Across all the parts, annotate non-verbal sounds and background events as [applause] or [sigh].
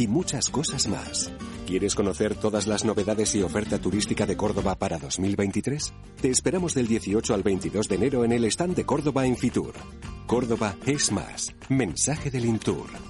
y muchas cosas más. ¿Quieres conocer todas las novedades y oferta turística de Córdoba para 2023? Te esperamos del 18 al 22 de enero en el stand de Córdoba en Fitur. Córdoba es más. Mensaje del Intur.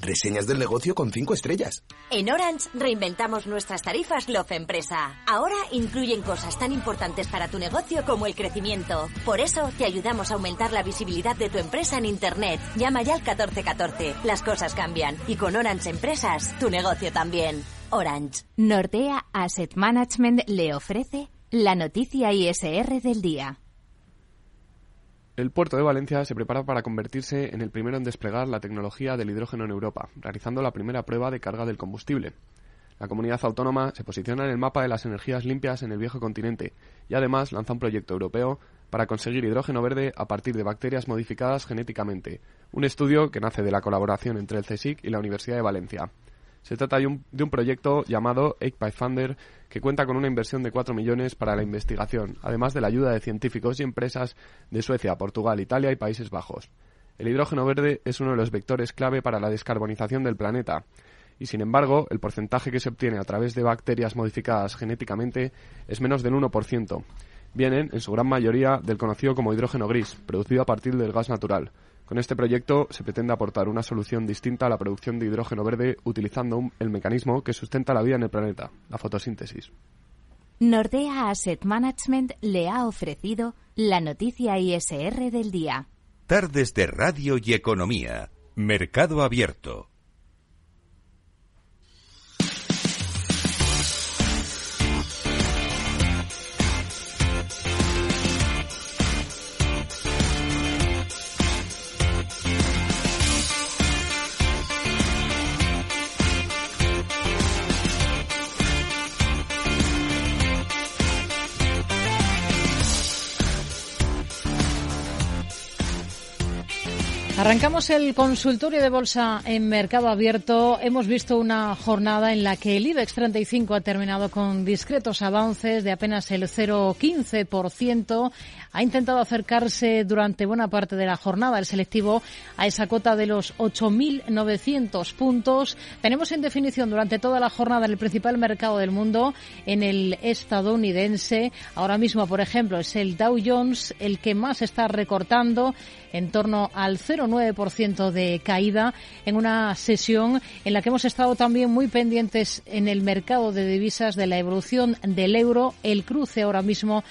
Reseñas del negocio con cinco estrellas. En Orange reinventamos nuestras tarifas Love Empresa. Ahora incluyen cosas tan importantes para tu negocio como el crecimiento. Por eso te ayudamos a aumentar la visibilidad de tu empresa en Internet. Llama ya al 1414. Las cosas cambian. Y con Orange Empresas, tu negocio también. Orange. Nordea Asset Management le ofrece la noticia ISR del día. El puerto de Valencia se prepara para convertirse en el primero en desplegar la tecnología del hidrógeno en Europa, realizando la primera prueba de carga del combustible. La comunidad autónoma se posiciona en el mapa de las energías limpias en el viejo continente y además lanza un proyecto europeo para conseguir hidrógeno verde a partir de bacterias modificadas genéticamente, un estudio que nace de la colaboración entre el CSIC y la Universidad de Valencia. Se trata de un, proyecto llamado Thunder que cuenta con una inversión de 4 millones para la investigación, además de la ayuda de científicos y empresas de Suecia, Portugal, Italia y Países Bajos. El hidrógeno verde es uno de los vectores clave para la descarbonización del planeta, y sin embargo, el porcentaje que se obtiene a través de bacterias modificadas genéticamente es menos del 1%. Vienen, en su gran mayoría, del conocido como hidrógeno gris, producido a partir del gas natural, con este proyecto se pretende aportar una solución distinta a la producción de hidrógeno verde utilizando el mecanismo que sustenta la vida en el planeta, la fotosíntesis. Nordea Asset Management le ha ofrecido la noticia ISR del día. Tardes de Radio y Economía. Mercado Abierto. Arrancamos el consultorio de bolsa en mercado abierto. Hemos visto una jornada en la que el IBEX 35 ha terminado con discretos avances de apenas el 0,15%. Ha intentado acercarse durante buena parte de la jornada el selectivo a esa cota de los 8.900 puntos. Tenemos en definición durante toda la jornada en el principal mercado del mundo, en el estadounidense. Ahora mismo, por ejemplo, es el Dow Jones el que más está recortando en torno al 0,9% de caída en una sesión en la que hemos estado también muy pendientes en el mercado de divisas de la evolución del euro, el cruce ahora mismo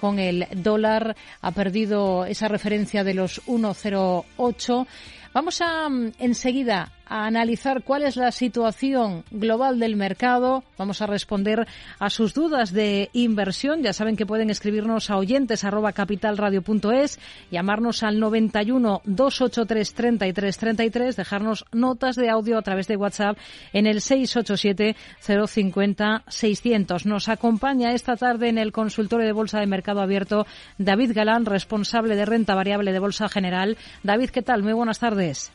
con el dólar ha perdido esa referencia de los 1,08. Vamos a mm, enseguida a analizar cuál es la situación global del mercado. Vamos a responder a sus dudas de inversión. Ya saben que pueden escribirnos a oyentes arroba capitalradio.es, llamarnos al 91 283 33 33, dejarnos notas de audio a través de WhatsApp en el 687 050 600. Nos acompaña esta tarde en el consultorio de Bolsa de Mercado Abierto David Galán, responsable de renta variable de Bolsa General. David, ¿qué tal? Muy buenas tardes.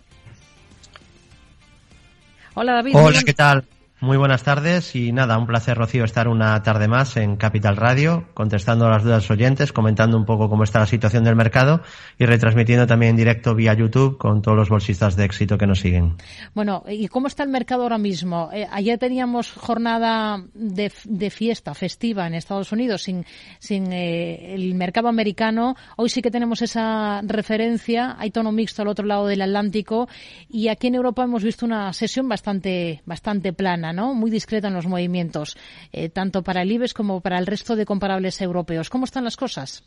Hola David. Hola, ¿qué tal? Muy buenas tardes y nada, un placer Rocío estar una tarde más en Capital Radio, contestando las dudas oyentes, comentando un poco cómo está la situación del mercado y retransmitiendo también en directo vía YouTube con todos los bolsistas de éxito que nos siguen. Bueno, ¿y cómo está el mercado ahora mismo? Eh, ayer teníamos jornada de, fiesta festiva en Estados Unidos sin, sin eh, el mercado americano. Hoy sí que tenemos esa referencia, hay tono mixto al otro lado del Atlántico y aquí en Europa hemos visto una sesión bastante, bastante plana. Muy discreta en los movimientos, eh, tanto para el IBEX como para el resto de comparables europeos. ¿Cómo están las cosas?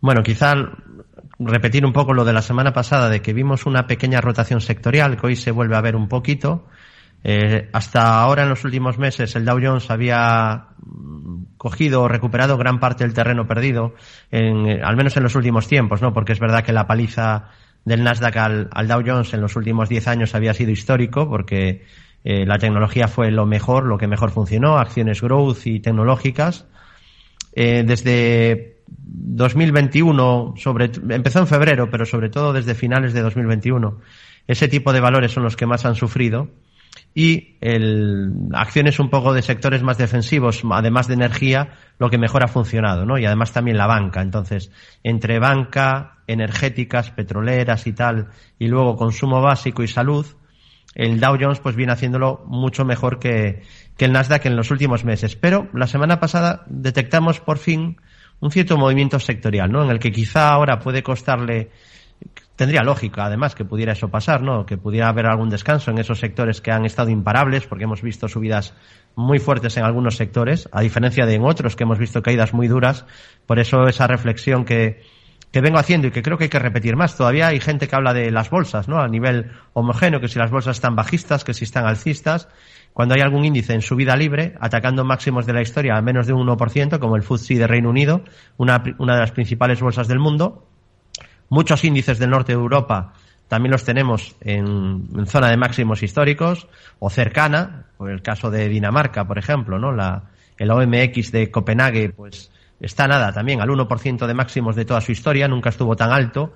Bueno, quizá repetir un poco lo de la semana pasada, de que vimos una pequeña rotación sectorial, que hoy se vuelve a ver un poquito. Eh, hasta ahora, en los últimos meses, el Dow Jones había cogido o recuperado gran parte del terreno perdido, en, al menos en los últimos tiempos, ¿no? Porque es verdad que la paliza del Nasdaq al, al Dow Jones en los últimos 10 años había sido histórico porque eh, la tecnología fue lo mejor, lo que mejor funcionó, acciones growth y tecnológicas. Eh, desde 2021, sobre, empezó en febrero, pero sobre todo desde finales de 2021, ese tipo de valores son los que más han sufrido y el, acciones un poco de sectores más defensivos, además de energía, lo que mejor ha funcionado, ¿no? Y además también la banca. Entonces, entre banca, energéticas, petroleras y tal, y luego consumo básico y salud, el Dow Jones pues viene haciéndolo mucho mejor que, que el Nasdaq en los últimos meses. Pero la semana pasada detectamos por fin un cierto movimiento sectorial, ¿no? En el que quizá ahora puede costarle tendría lógica, además, que pudiera eso pasar, ¿no? Que pudiera haber algún descanso en esos sectores que han estado imparables, porque hemos visto subidas muy fuertes en algunos sectores, a diferencia de en otros que hemos visto caídas muy duras. Por eso esa reflexión que, que vengo haciendo y que creo que hay que repetir más. Todavía hay gente que habla de las bolsas, ¿no? A nivel homogéneo, que si las bolsas están bajistas, que si están alcistas. Cuando hay algún índice en subida libre, atacando máximos de la historia a menos de un 1%, como el FTSE de Reino Unido, una, una de las principales bolsas del mundo, Muchos índices del norte de Europa también los tenemos en, zona de máximos históricos o cercana, por el caso de Dinamarca, por ejemplo, ¿no? La, el OMX de Copenhague, pues está nada también al 1% de máximos de toda su historia, nunca estuvo tan alto.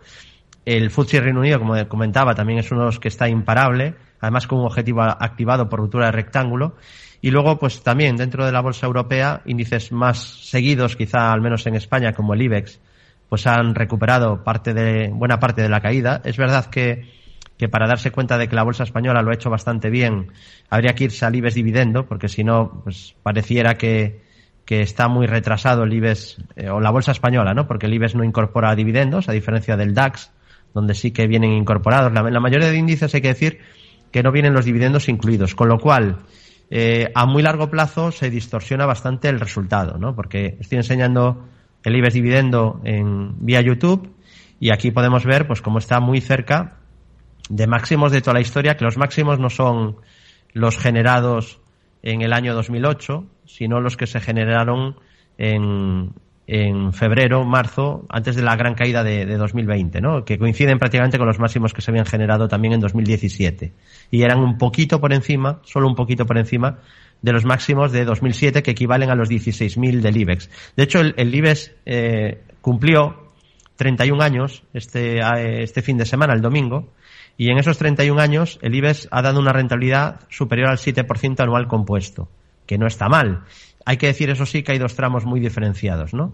El FTSE Reino Unido, como comentaba, también es uno de los que está imparable, además con un objetivo activado por ruptura de rectángulo. Y luego, pues también dentro de la bolsa europea, índices más seguidos, quizá al menos en España, como el IBEX, pues han recuperado parte de, buena parte de la caída. Es verdad que, que para darse cuenta de que la bolsa española lo ha hecho bastante bien, habría que irse al IBEX dividendo, porque si no, pues pareciera que, que está muy retrasado el IBEX, eh, o la bolsa española, ¿no? Porque el IBEX no incorpora dividendos, a diferencia del DAX, donde sí que vienen incorporados. La, la mayoría de índices hay que decir que no vienen los dividendos incluidos, con lo cual, eh, a muy largo plazo se distorsiona bastante el resultado, ¿no? Porque estoy enseñando el IBEX dividendo en vía YouTube y aquí podemos ver pues cómo está muy cerca de máximos de toda la historia, que los máximos no son los generados en el año 2008, sino los que se generaron en, en febrero, marzo, antes de la gran caída de, de, 2020, ¿no? que coinciden prácticamente con los máximos que se habían generado también en 2017. Y eran un poquito por encima, solo un poquito por encima de los máximos de 2007 que equivalen a los 16.000 del IBEX. De hecho, el, el IBEX eh, cumplió 31 años este, este fin de semana, el domingo, y en esos 31 años el IBEX ha dado una rentabilidad superior al 7% anual compuesto, que no está mal. Hay que decir, eso sí, que hay dos tramos muy diferenciados, ¿no?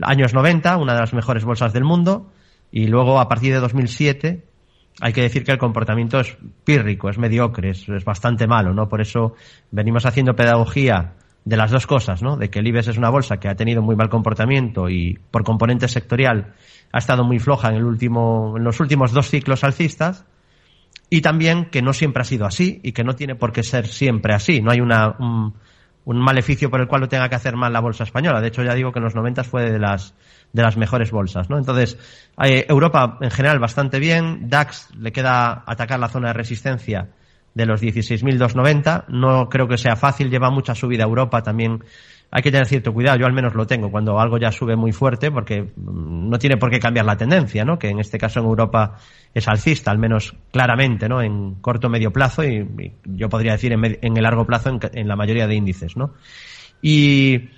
Años 90, una de las mejores bolsas del mundo, y luego a partir de 2007 hay que decir que el comportamiento es pírrico, es mediocre, es, bastante malo, ¿no? Por eso venimos haciendo pedagogía de las dos cosas, ¿no? De que el IBEX es una bolsa que ha tenido muy mal comportamiento y por componente sectorial ha estado muy floja en el último, en los últimos dos ciclos alcistas y también que no siempre ha sido así y que no tiene por qué ser siempre así. No hay una, un, un maleficio por el cual lo tenga que hacer mal la bolsa española. De hecho, ya digo que en los 90 fue de las de las mejores bolsas, ¿no? Entonces, eh, Europa en general bastante bien, DAX le queda atacar la zona de resistencia de los 16.290, no creo que sea fácil, lleva mucha subida Europa también. Hay que tener cierto cuidado, yo al menos lo tengo cuando algo ya sube muy fuerte porque mm, no tiene por qué cambiar la tendencia, ¿no? Que en este caso en Europa es alcista, al menos claramente, ¿no? En corto medio plazo y, yo podría decir en, en el largo plazo en, en, la mayoría de índices, ¿no? Y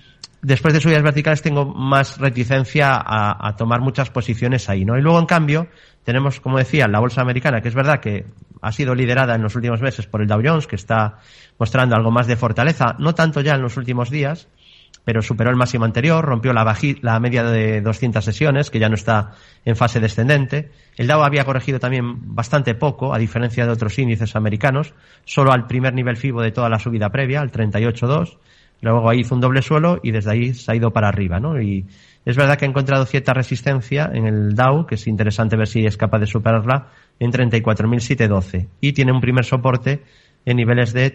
después de subidas verticales tengo más reticencia a, a, tomar muchas posiciones ahí, ¿no? Y luego, en cambio, tenemos, como decía, la bolsa americana, que es verdad que ha sido liderada en los últimos meses por el Dow Jones, que está mostrando algo más de fortaleza, no tanto ya en los últimos días, pero superó el máximo anterior, rompió la, la media de 200 sesiones, que ya no está en fase descendente. El Dow había corregido también bastante poco, a diferencia de otros índices americanos, solo al primer nivel FIBO de toda la subida previa, al 38.2 Luego ahí hizo un doble suelo y desde ahí se ha ido para arriba, ¿no? Y es verdad que ha encontrado cierta resistencia en el Dow, que es interesante ver si es capaz de superarla, en 34.712. Y tiene un primer soporte en niveles de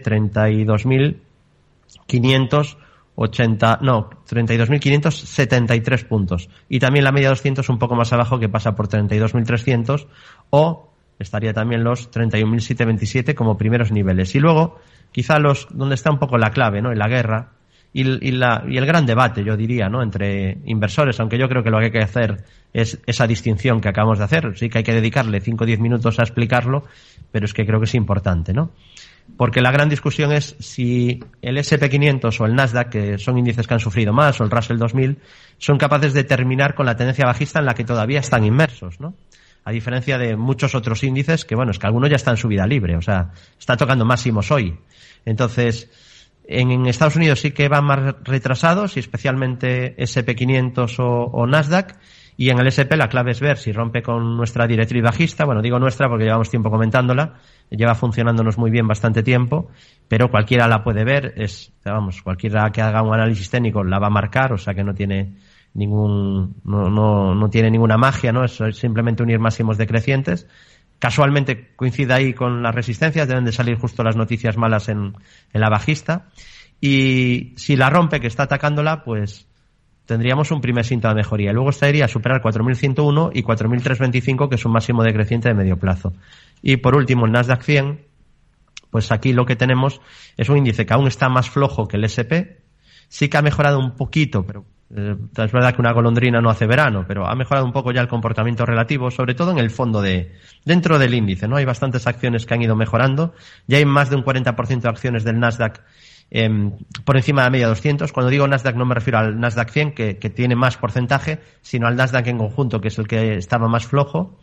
32.580, no, 32.573 puntos. Y también la media 200 un poco más abajo que pasa por 32.300 o estaría también los 31.727 como primeros niveles. Y luego, quizá los, donde está un poco la clave, ¿no? En la guerra, y, la, y el gran debate, yo diría, ¿no? entre inversores, aunque yo creo que lo que hay que hacer es esa distinción que acabamos de hacer. Sí que hay que dedicarle 5 o 10 minutos a explicarlo, pero es que creo que es importante, ¿no? Porque la gran discusión es si el SP500 o el Nasdaq, que son índices que han sufrido más, o el Russell 2000, son capaces de terminar con la tendencia bajista en la que todavía están inmersos, ¿no? A diferencia de muchos otros índices que, bueno, es que algunos ya están en subida libre, o sea, están tocando máximos hoy. Entonces, en, Estados Unidos sí que van más retrasados, y especialmente SP500 o, o Nasdaq, y en el SP la clave es ver si rompe con nuestra directriz bajista. Bueno, digo nuestra porque llevamos tiempo comentándola. Lleva funcionándonos muy bien bastante tiempo, pero cualquiera la puede ver. Es, vamos, cualquiera que haga un análisis técnico la va a marcar, o sea que no tiene ningún, no, no, no tiene ninguna magia, ¿no? Es simplemente unir máximos decrecientes. Casualmente coincide ahí con las resistencias, deben de salir justo las noticias malas en, en la bajista. Y si la rompe, que está atacándola, pues tendríamos un primer síntoma de mejoría. Luego estaría a superar 4.101 y 4.325, que es un máximo decreciente de medio plazo. Y por último, el Nasdaq 100, pues aquí lo que tenemos es un índice que aún está más flojo que el SP. Sí que ha mejorado un poquito, pero eh, es verdad que una golondrina no hace verano, pero ha mejorado un poco ya el comportamiento relativo, sobre todo en el fondo de, dentro del índice, ¿no? Hay bastantes acciones que han ido mejorando. Ya hay más de un 40% de acciones del Nasdaq Em, por encima de la media 200. Cuando digo Nasdaq no me refiero al Nasdaq 100, que, tiene más porcentaje, sino al Nasdaq en conjunto, que es el que estaba más flojo.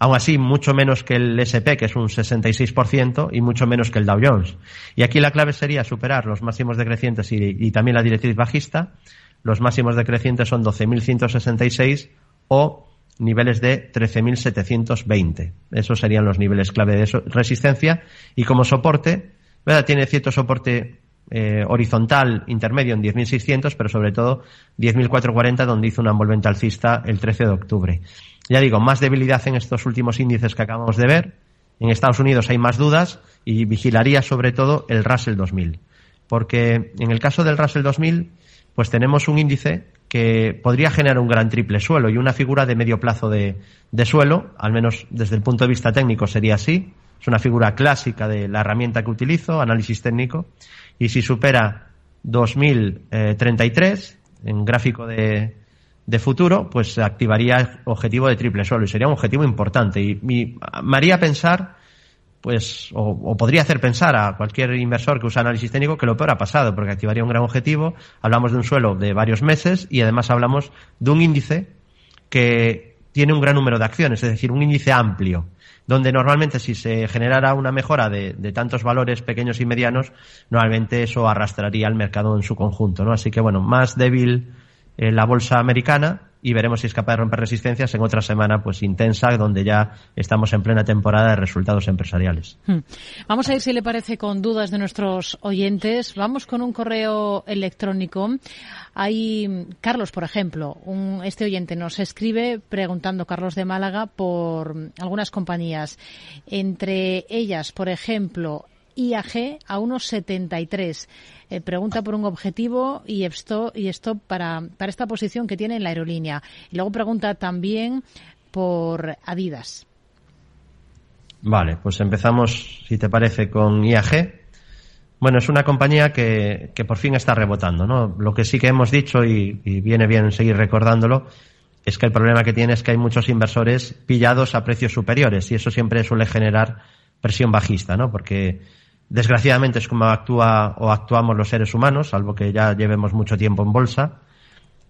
Aún así, mucho menos que el SP, que es un 66%, y mucho menos que el Dow Jones. Y aquí la clave sería superar los máximos decrecientes y, y también la directriz bajista. Los máximos decrecientes son 12.166 o niveles de 13.720. Esos serían los niveles clave de resistencia. Y como soporte, ¿verdad? tiene cierto soporte eh, horizontal intermedio en 10.600, pero sobre todo 10.440, donde hizo una envolvente alcista el 13 de octubre. Ya digo, más debilidad en estos últimos índices que acabamos de ver. En Estados Unidos hay más dudas y vigilaría sobre todo el Russell 2000. Porque en el caso del Russell 2000, pues tenemos un índice que podría generar un gran triple suelo y una figura de medio plazo de, de suelo, al menos desde el punto de vista técnico sería así. Es una figura clásica de la herramienta que utilizo, análisis técnico y si supera 2033 en gráfico de, de futuro, pues activaría objetivo de triple suelo y sería un objetivo importante. Y, me haría pensar, pues, o, podría hacer pensar a cualquier inversor que usa análisis técnico que lo peor ha pasado, porque activaría un gran objetivo. Hablamos de un suelo de varios meses y además hablamos de un índice que tiene un gran número de acciones, es decir, un índice amplio donde normalmente si se generara una mejora de, tantos valores pequeños y medianos, normalmente eso arrastraría al mercado en su conjunto, ¿no? Así que bueno, más débil eh, la bolsa americana y veremos si es capaz de romper resistencias en otra semana pues intensa donde ya estamos en plena temporada de resultados empresariales. Hmm. Vamos a ir si le parece con dudas de nuestros oyentes. Vamos con un correo electrónico. Hay Carlos, por ejemplo, un, este oyente nos escribe preguntando Carlos de Málaga por algunas compañías, entre ellas, por ejemplo, IAG a unos 73. Eh, pregunta por un objetivo y esto, y para, para esta posición que tiene en la aerolínea. Y luego pregunta también por Adidas. Vale, pues empezamos, si te parece, con IAG. Bueno, es una compañía que, que por fin está rebotando, ¿no? Lo que sí que hemos dicho, y viene bien seguir recordándolo, es que el problema que tiene es que hay muchos inversores pillados a precios superiores y eso siempre suele generar presión bajista, ¿no? Porque Desgraciadamente es como actúa o actuamos los seres humanos, salvo que ya llevemos mucho tiempo en bolsa,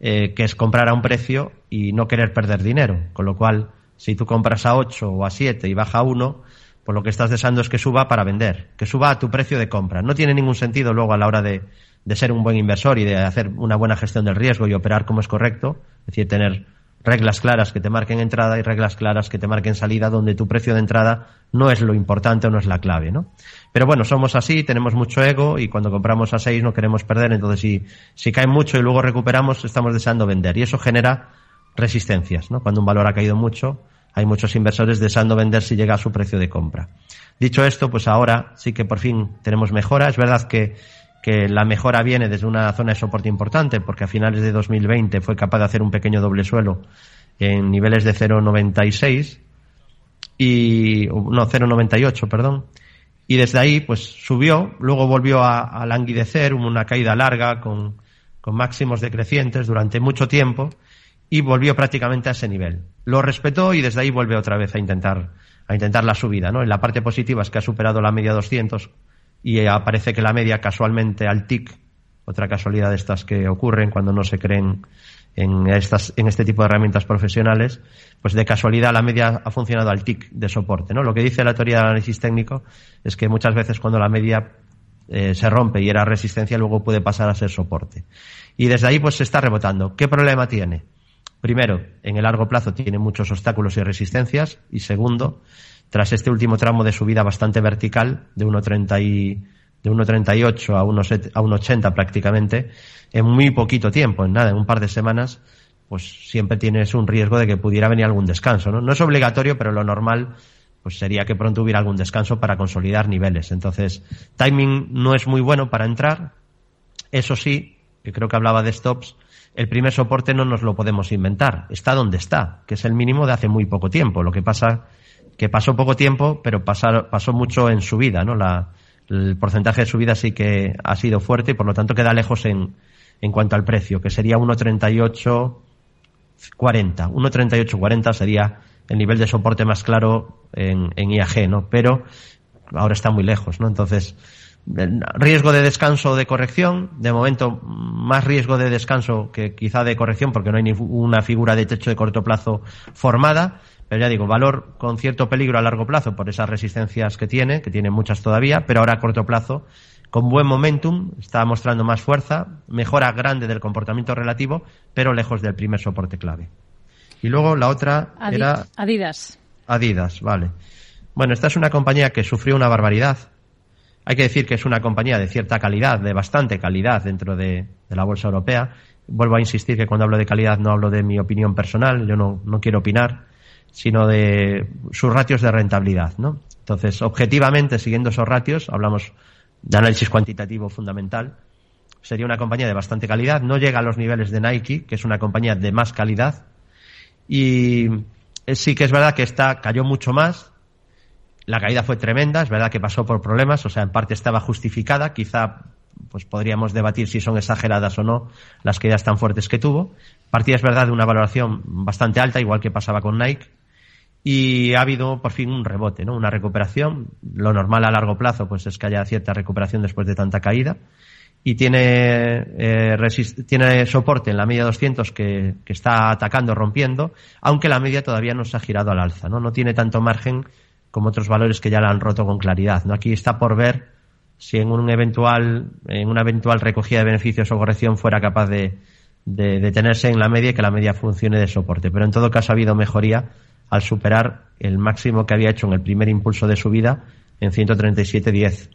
eh, que es comprar a un precio y no querer perder dinero. Con lo cual, si tú compras a 8 o a 7 y baja a 1, pues lo que estás deseando es que suba para vender, que suba a tu precio de compra. No tiene ningún sentido luego a la hora de, de ser un buen inversor y de hacer una buena gestión del riesgo y operar como es correcto, es decir, tener reglas claras que te marquen entrada y reglas claras que te marquen salida donde tu precio de entrada no es lo importante o no es la clave, ¿no? Pero bueno, somos así, tenemos mucho ego y cuando compramos a 6 no queremos perder, entonces si, si cae mucho y luego recuperamos, estamos deseando vender y eso genera resistencias, ¿no? Cuando un valor ha caído mucho, hay muchos inversores deseando vender si llega a su precio de compra. Dicho esto, pues ahora sí que por fin tenemos mejora. Es verdad que que la mejora viene desde una zona de soporte importante, porque a finales de 2020 fue capaz de hacer un pequeño doble suelo en niveles de 0,96 y no 0,98, perdón. Y desde ahí, pues subió, luego volvió a, a languidecer, hubo una caída larga con, con máximos decrecientes durante mucho tiempo y volvió prácticamente a ese nivel. Lo respetó y desde ahí vuelve otra vez a intentar, a intentar la subida, ¿no? En la parte positiva es que ha superado la media 200 y aparece que la media casualmente al TIC, otra casualidad de estas que ocurren cuando no se creen en, estas, en este tipo de herramientas profesionales, pues de casualidad la media ha funcionado al TIC de soporte. ¿no? Lo que dice la teoría del análisis técnico es que muchas veces cuando la media eh, se rompe y era resistencia, luego puede pasar a ser soporte. Y desde ahí pues se está rebotando. ¿Qué problema tiene? Primero, en el largo plazo tiene muchos obstáculos y resistencias. Y segundo, tras este último tramo de subida bastante vertical, de 1.30 y, de 1.38 a 1.80 prácticamente, en muy poquito tiempo, en nada, en un par de semanas, pues siempre tienes un riesgo de que pudiera venir algún descanso, ¿no? No es obligatorio, pero lo normal pues sería que pronto hubiera algún descanso para consolidar niveles. Entonces, timing no es muy bueno para entrar. Eso sí, que creo que hablaba de stops, el primer soporte no nos lo podemos inventar. Está donde está, que es el mínimo de hace muy poco tiempo. Lo que pasa que pasó poco tiempo, pero pasó mucho en subida, ¿no? La, el porcentaje de subida sí que ha sido fuerte y por lo tanto queda lejos en, en cuanto al precio, que sería 1.3840. 1.3840 sería el nivel de soporte más claro en, en IAG, ¿no? Pero ahora está muy lejos, ¿no? Entonces, riesgo de descanso o de corrección, de momento más riesgo de descanso que quizá de corrección porque no hay ninguna figura de techo de corto plazo formada, pero ya digo, valor con cierto peligro a largo plazo por esas resistencias que tiene, que tiene muchas todavía, pero ahora a corto plazo con buen momentum, está mostrando más fuerza, mejora grande del comportamiento relativo, pero lejos del primer soporte clave. Y luego la otra era Adidas. Adidas, vale. Bueno, esta es una compañía que sufrió una barbaridad. Hay que decir que es una compañía de cierta calidad, de bastante calidad dentro de, la bolsa europea. Vuelvo a insistir que cuando hablo de calidad no hablo de mi opinión personal, yo no, no quiero opinar, sino de sus ratios de rentabilidad, ¿no? Entonces, objetivamente, siguiendo esos ratios, hablamos de análisis cuantitativo fundamental, sería una compañía de bastante calidad, no llega a los niveles de Nike, que es una compañía de más calidad, y sí que es verdad que esta cayó mucho más, la caída fue tremenda, es verdad que pasó por problemas, o sea, en parte estaba justificada, quizá pues podríamos debatir si son exageradas o no las caídas tan fuertes que tuvo. Partida es verdad de una valoración bastante alta, igual que pasaba con Nike, y ha habido por fin un rebote, ¿no? Una recuperación. Lo normal a largo plazo pues es que haya cierta recuperación después de tanta caída y tiene, eh, tiene soporte en la media 200 que, que, está atacando, rompiendo, aunque la media todavía no se ha girado al alza, ¿no? No tiene tanto margen como otros valores que ya la han roto con claridad, ¿no? Aquí está por ver si en un eventual, en una eventual recogida de beneficios o corrección fuera capaz de, de detenerse en la media y que la media funcione de soporte. Pero en todo caso ha habido mejoría al superar el máximo que había hecho en el primer impulso de subida en 137.10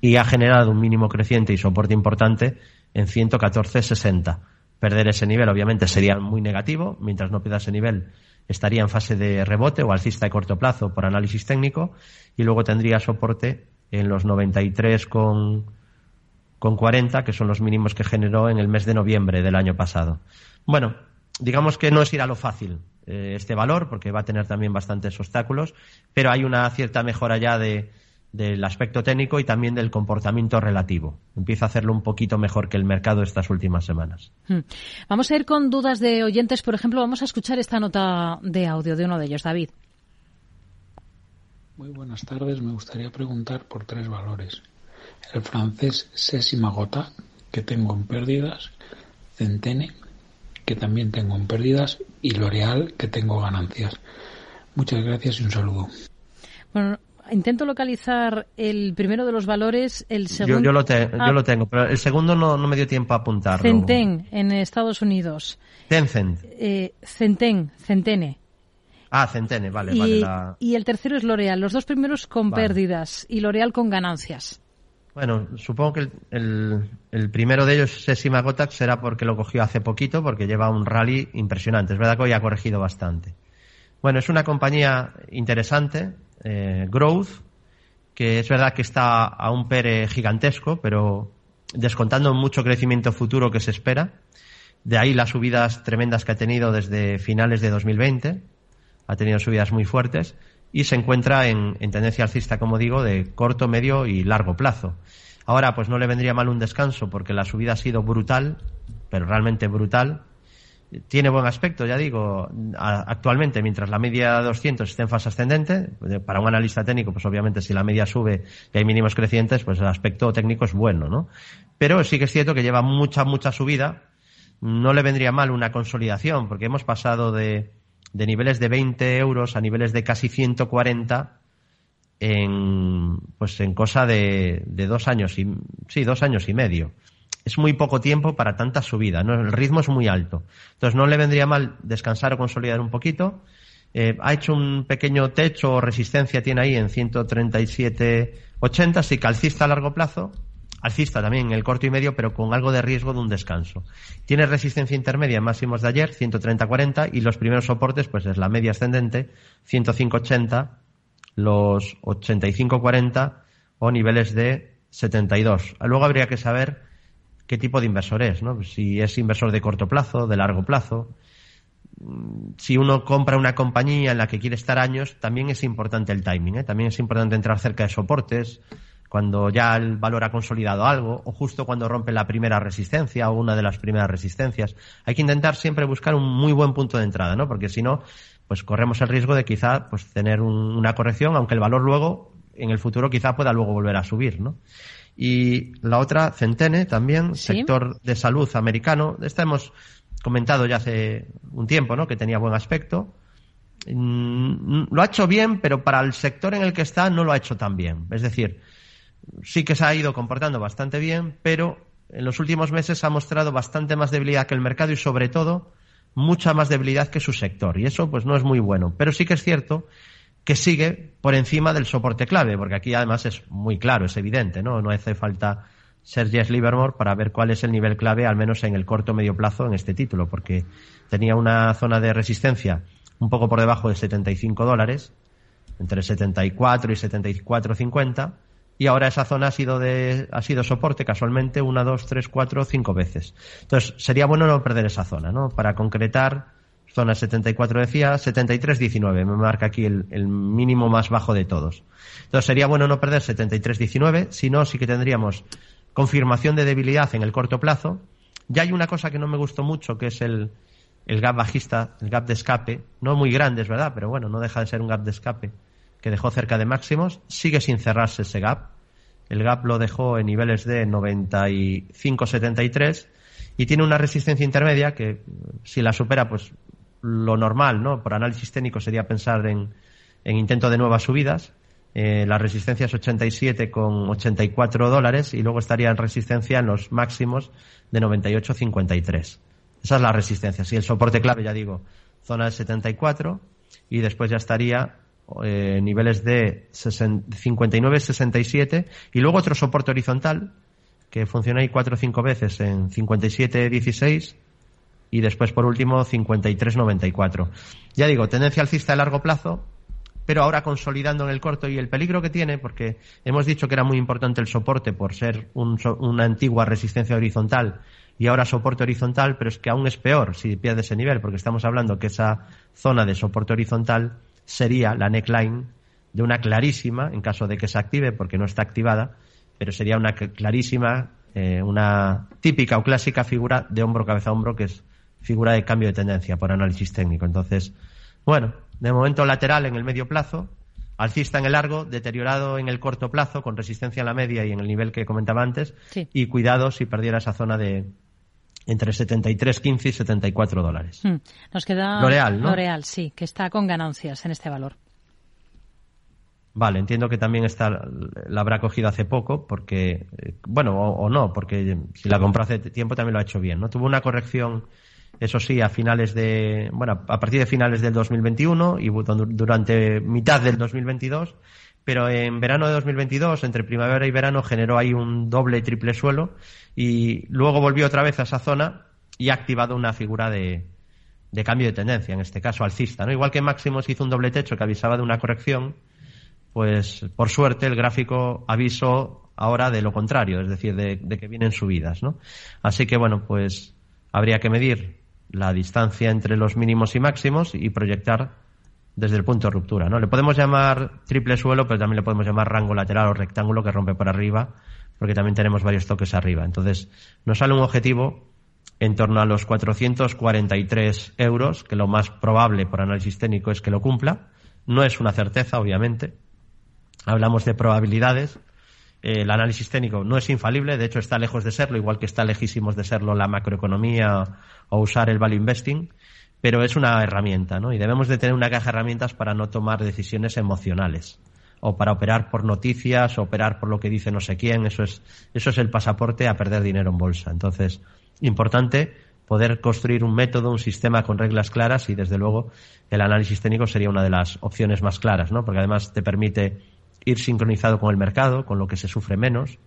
y ha generado un mínimo creciente y soporte importante en 114.60. Perder ese nivel obviamente sería muy negativo, mientras no pierda ese nivel estaría en fase de rebote o alcista de corto plazo por análisis técnico y luego tendría soporte en los 93 con, con 40, que son los mínimos que generó en el mes de noviembre del año pasado. Bueno, digamos que no es ir a lo fácil eh, este valor, porque va a tener también bastantes obstáculos, pero hay una cierta mejora ya de, del aspecto técnico y también del comportamiento relativo. Empieza a hacerlo un poquito mejor que el mercado estas últimas semanas. Hmm. Vamos a ir con dudas de oyentes. Por ejemplo, vamos a escuchar esta nota de audio de uno de ellos, David. Muy buenas tardes. Me gustaría preguntar por tres valores. El francés Sésima Gota, que tengo en pérdidas, Centene que también tengo en pérdidas, y L'Oreal, que tengo ganancias. Muchas gracias y un saludo. Bueno, intento localizar el primero de los valores, el segundo. Yo, lo, ah. lo, tengo, pero el segundo no, me dio tiempo a apuntarlo. Centen, en Estados Unidos. Tencent. Eh, Centen, Centene. Ah, Centene, vale, y, vale. Y el tercero es L'Oreal. Los dos primeros con pérdidas y L'Oreal con ganancias. Bueno, supongo que el, el, primero de ellos, Sesima Gotax, será porque lo cogió hace poquito, porque lleva un rally impresionante. Es verdad que hoy ha corregido bastante. Bueno, es una compañía interesante, eh, Growth, que es verdad que está a un PERE gigantesco, pero descontando mucho crecimiento futuro que se espera. De ahí las subidas tremendas que ha tenido desde finales de 2020. Ha tenido subidas muy fuertes y se encuentra en, en tendencia alcista, como digo, de corto, medio y largo plazo. Ahora, pues no le vendría mal un descanso porque la subida ha sido brutal, pero realmente brutal. Tiene buen aspecto, ya digo, actualmente, mientras la media 200 esté en fase ascendente, para un analista técnico, pues obviamente si la media sube y hay mínimos crecientes, pues el aspecto técnico es bueno, ¿no? Pero sí que es cierto que lleva mucha, mucha subida. No le vendría mal una consolidación, porque hemos pasado de, de niveles de 20 euros a niveles de casi 140 en, pues en cosa de, de dos años y, sí, dos años y medio. Es muy poco tiempo para tanta subida, ¿no? El ritmo es muy alto. Entonces no le vendría mal descansar o consolidar un poquito. Eh, ha hecho un pequeño techo o resistencia, tiene ahí en 137.80, sí calcista a largo plazo, alcista también en el corto y medio, pero con algo de riesgo de un descanso. Tiene resistencia intermedia en máximos de ayer, 130.40, y los primeros soportes, pues es la media ascendente, 105.80 los 85-40 o niveles de 72. Luego habría que saber qué tipo de inversor es, ¿no? Si es inversor de corto plazo, de largo plazo. Si uno compra una compañía en la que quiere estar años, también es importante el timing, ¿eh? También es importante entrar cerca de soportes, cuando ya el valor ha consolidado algo, o justo cuando rompe la primera resistencia o una de las primeras resistencias. Hay que intentar siempre buscar un muy buen punto de entrada, ¿no? Porque si no, pues corremos el riesgo de quizá pues tener una corrección, aunque el valor luego, en el futuro, quizá pueda luego volver a subir, ¿no? Y la otra, Centene, también, sector de salud americano. Esta hemos comentado ya hace un tiempo, ¿no? Que tenía buen aspecto. Mm, lo ha hecho bien, pero para el sector en el que está no lo ha hecho tan bien. Es decir, sí que se ha ido comportando bastante bien, pero en los últimos meses ha mostrado bastante más debilidad que el mercado y sobre todo mucha más debilidad que su sector. Y eso pues no es muy bueno. Pero sí que es cierto que sigue por encima del soporte clave, porque aquí además es muy claro, es evidente, ¿no? No hace falta ser Jess Livermore para ver cuál es el nivel clave, al menos en el corto medio plazo, en este título, porque tenía una zona de resistencia un poco por debajo de 75 dólares, entre 74 y 74,50 y ahora esa zona ha sido, de, ha sido soporte casualmente una, dos, tres, cuatro, cinco veces. Entonces, sería bueno no perder esa zona, ¿no? Para concretar, zona 74 decía, 73, 19, me marca aquí el, mínimo más bajo de todos. Entonces, sería bueno no perder 73, 19, si no, sí que tendríamos confirmación de debilidad en el corto plazo. Ya hay una cosa que no me gustó mucho, que es el, el gap bajista, el gap de escape, no muy grande, es verdad, pero bueno, no deja de ser un gap de escape que dejó cerca de máximos, sigue sin cerrarse ese gap. El gap lo dejó en niveles de 95-73 y tiene una resistencia intermedia que si la supera, pues lo normal, ¿no? Por análisis técnico sería pensar en, en intento de nuevas subidas. Eh, la resistencia es 87 con 84 dólares y luego estaría en resistencia en los máximos de 98.53. Esa es la resistencia. Si el soporte clave, ya digo, zona de 74 y después ya estaría eh, niveles de 59-67 y luego otro soporte horizontal que funciona ahí cuatro o cinco veces en 57-16 y después por último 53-94. Ya digo, tendencia alcista a largo plazo, pero ahora consolidando en el corto y el peligro que tiene, porque hemos dicho que era muy importante el soporte por ser una antigua resistencia horizontal y ahora soporte horizontal, pero es que aún es peor si pierde ese nivel, porque estamos hablando que esa zona de soporte horizontal sería la neckline de una clarísima, en caso de que se active, porque no está activada, pero sería una clarísima, eh, una típica o clásica figura de hombro, cabeza, hombro, que es figura de cambio de tendencia por análisis técnico. Entonces, bueno, de momento lateral en el medio plazo, alcista en el largo, deteriorado en el corto plazo, con resistencia en la media y en el nivel que comentaba antes, y cuidado si perdiera esa zona de, entre 73.15 y 74 dólares. Hmm. Nos queda L'Oreal, ¿no? L'Oreal, sí, que está con ganancias en este valor. Vale, entiendo que también está, la habrá cogido hace poco, porque, eh, bueno, o, no, porque si la compró hace tiempo también lo ha hecho bien, ¿no? Tuvo una corrección, eso sí, a finales de, bueno, a partir de finales del 2021 y durante mitad del 2022 pero en verano de 2022, entre primavera y verano, generó ahí un doble triple suelo y luego volvió otra vez a esa zona y ha activado una figura de, de cambio de tendencia, en este caso alcista. ¿no? Igual que Máximos hizo un doble techo que avisaba de una corrección, pues por suerte el gráfico avisó ahora de lo contrario, es decir, de, de que vienen subidas. ¿no? Así que bueno, pues habría que medir la distancia entre los mínimos y máximos y proyectar desde el punto de ruptura. ¿no? Le podemos llamar triple suelo, pero también le podemos llamar rango lateral o rectángulo que rompe por arriba, porque también tenemos varios toques arriba. Entonces, nos sale un objetivo en torno a los 443 euros, que lo más probable por análisis técnico es que lo cumpla. No es una certeza, obviamente. Hablamos de probabilidades. el análisis técnico no es infalible, de hecho está lejos de serlo, igual que está lejísimos de serlo la macroeconomía o usar el value investing pero es una herramienta, ¿no? Y debemos de tener una caja de herramientas para no tomar decisiones emocionales o para operar por noticias, o operar por lo que dice no sé quién, eso es eso es el pasaporte a perder dinero en bolsa. Entonces, importante poder construir un método, un sistema con reglas claras y desde luego el análisis técnico sería una de las opciones más claras, ¿no? Porque además te permite ir sincronizado con el mercado, con lo que se sufre menos,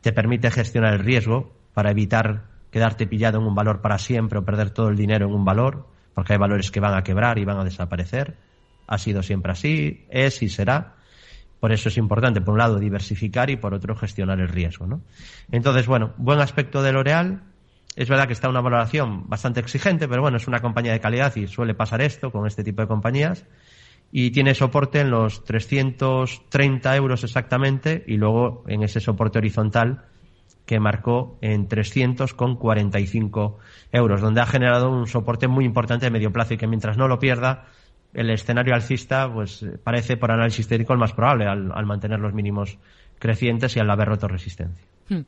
te permite gestionar el riesgo para evitar quedarte pillado en un valor para siempre o perder todo el dinero en un valor, porque hay valores que van a quebrar y van a desaparecer. Ha sido siempre así, es y será. Por eso es importante, por un lado, diversificar y por otro, gestionar el riesgo. ¿no? Entonces, bueno, buen aspecto de L'Oreal. Es verdad que está una valoración bastante exigente, pero bueno, es una compañía de calidad y suele pasar esto con este tipo de compañías. Y tiene soporte en los 330 euros exactamente y luego en ese soporte horizontal que marcó en 300,45 euros, donde ha generado un soporte muy importante de medio plazo y que mientras no lo pierda, el escenario alcista pues parece por análisis técnico el más probable al, al mantener los mínimos crecientes y al haber roto resistencia. Hmm.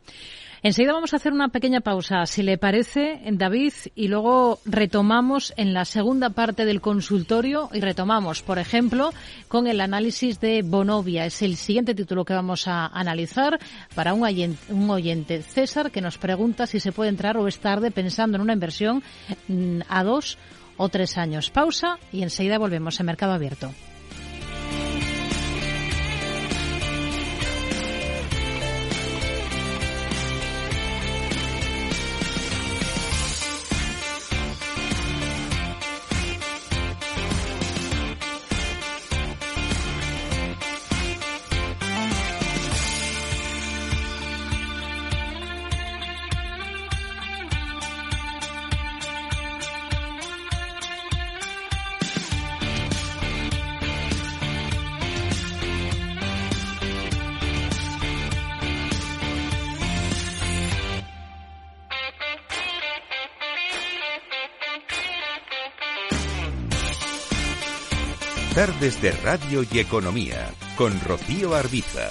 Enseguida vamos a hacer una pequeña pausa, si le parece, David, y luego retomamos en la segunda parte del consultorio y retomamos, por ejemplo, con el análisis de Bonovia. Es el siguiente título que vamos a analizar para un oyente, un oyente César, que nos pregunta si se puede entrar o es tarde pensando en una inversión mm, a dos o tres años. Pausa y enseguida volvemos a Mercado Abierto. Tardes de Radio y Economía con Rocío Arbiza.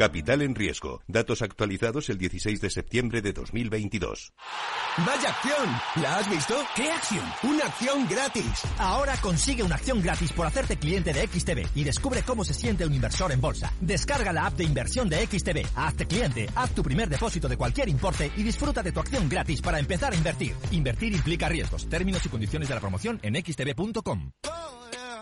Capital en riesgo. Datos actualizados el 16 de septiembre de 2022. ¡Vaya acción! ¿La has visto? ¿Qué acción? Una acción gratis. Ahora consigue una acción gratis por hacerte cliente de XTB y descubre cómo se siente un inversor en bolsa. Descarga la app de inversión de XTB, hazte cliente, haz tu primer depósito de cualquier importe y disfruta de tu acción gratis para empezar a invertir. Invertir implica riesgos. Términos y condiciones de la promoción en xtb.com.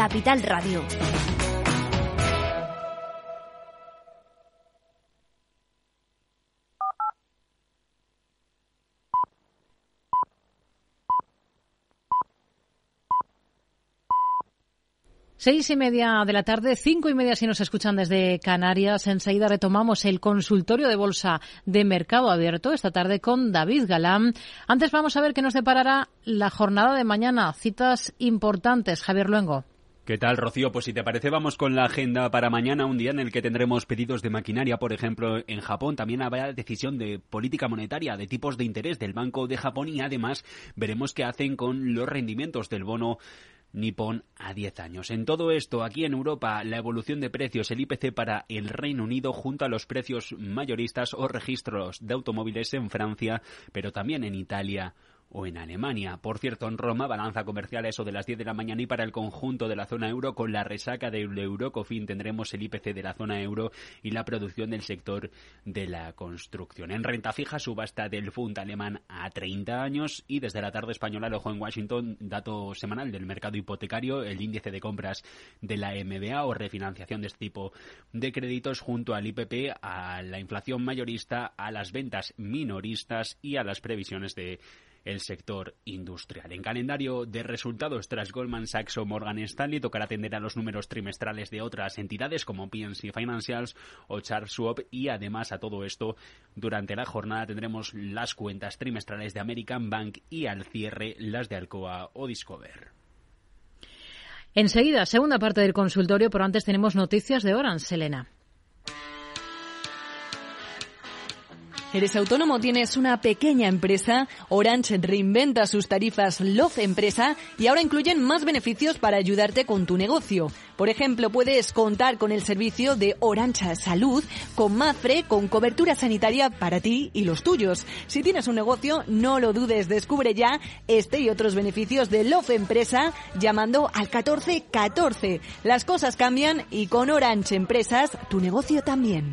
Capital Radio. Seis y media de la tarde, cinco y media si nos escuchan desde Canarias. Enseguida retomamos el consultorio de bolsa de mercado abierto esta tarde con David Galán. Antes vamos a ver qué nos deparará la jornada de mañana. Citas importantes. Javier Luengo. ¿Qué tal, Rocío? Pues si te parece, vamos con la agenda para mañana, un día en el que tendremos pedidos de maquinaria, por ejemplo, en Japón. También habrá decisión de política monetaria, de tipos de interés del Banco de Japón y además veremos qué hacen con los rendimientos del bono Nippon a 10 años. En todo esto, aquí en Europa, la evolución de precios, el IPC para el Reino Unido junto a los precios mayoristas o registros de automóviles en Francia, pero también en Italia o en Alemania. Por cierto, en Roma, balanza comercial eso de las 10 de la mañana y para el conjunto de la zona euro, con la resaca del Eurocofin tendremos el IPC de la zona euro y la producción del sector de la construcción. En renta fija, subasta del Fund alemán a 30 años y desde la tarde española, el ojo en Washington, dato semanal del mercado hipotecario, el índice de compras de la MBA o refinanciación de este tipo de créditos junto al IPP, a la inflación mayorista, a las ventas minoristas y a las previsiones de el sector industrial. En calendario de resultados tras Goldman Sachs o Morgan Stanley tocará atender a los números trimestrales de otras entidades como PNC Financials o Charles Schwab y además a todo esto durante la jornada tendremos las cuentas trimestrales de American Bank y al cierre las de Alcoa o Discover. Enseguida, segunda parte del consultorio, pero antes tenemos noticias de Orange, Selena. ¿Eres autónomo? ¿Tienes una pequeña empresa? Orange reinventa sus tarifas Love Empresa y ahora incluyen más beneficios para ayudarte con tu negocio. Por ejemplo, puedes contar con el servicio de Orange Salud con Mafre con cobertura sanitaria para ti y los tuyos. Si tienes un negocio, no lo dudes, descubre ya este y otros beneficios de Love Empresa llamando al 1414. Las cosas cambian y con Orange Empresas tu negocio también.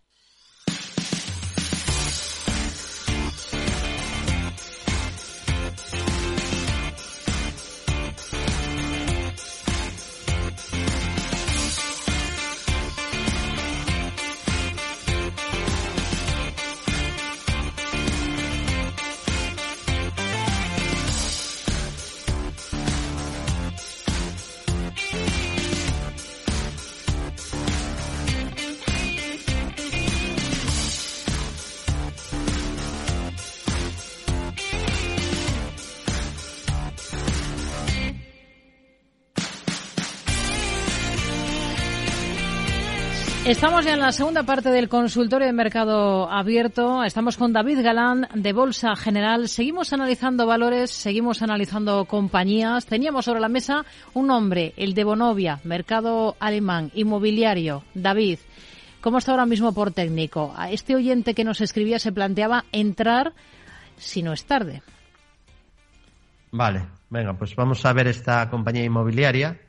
Estamos ya en la segunda parte del consultorio de mercado abierto. Estamos con David Galán de Bolsa General. Seguimos analizando valores, seguimos analizando compañías. Teníamos sobre la mesa un nombre, el de Bonovia, mercado alemán, inmobiliario. David, ¿cómo está ahora mismo por técnico? A este oyente que nos escribía se planteaba entrar si no es tarde. Vale, venga, pues vamos a ver esta compañía inmobiliaria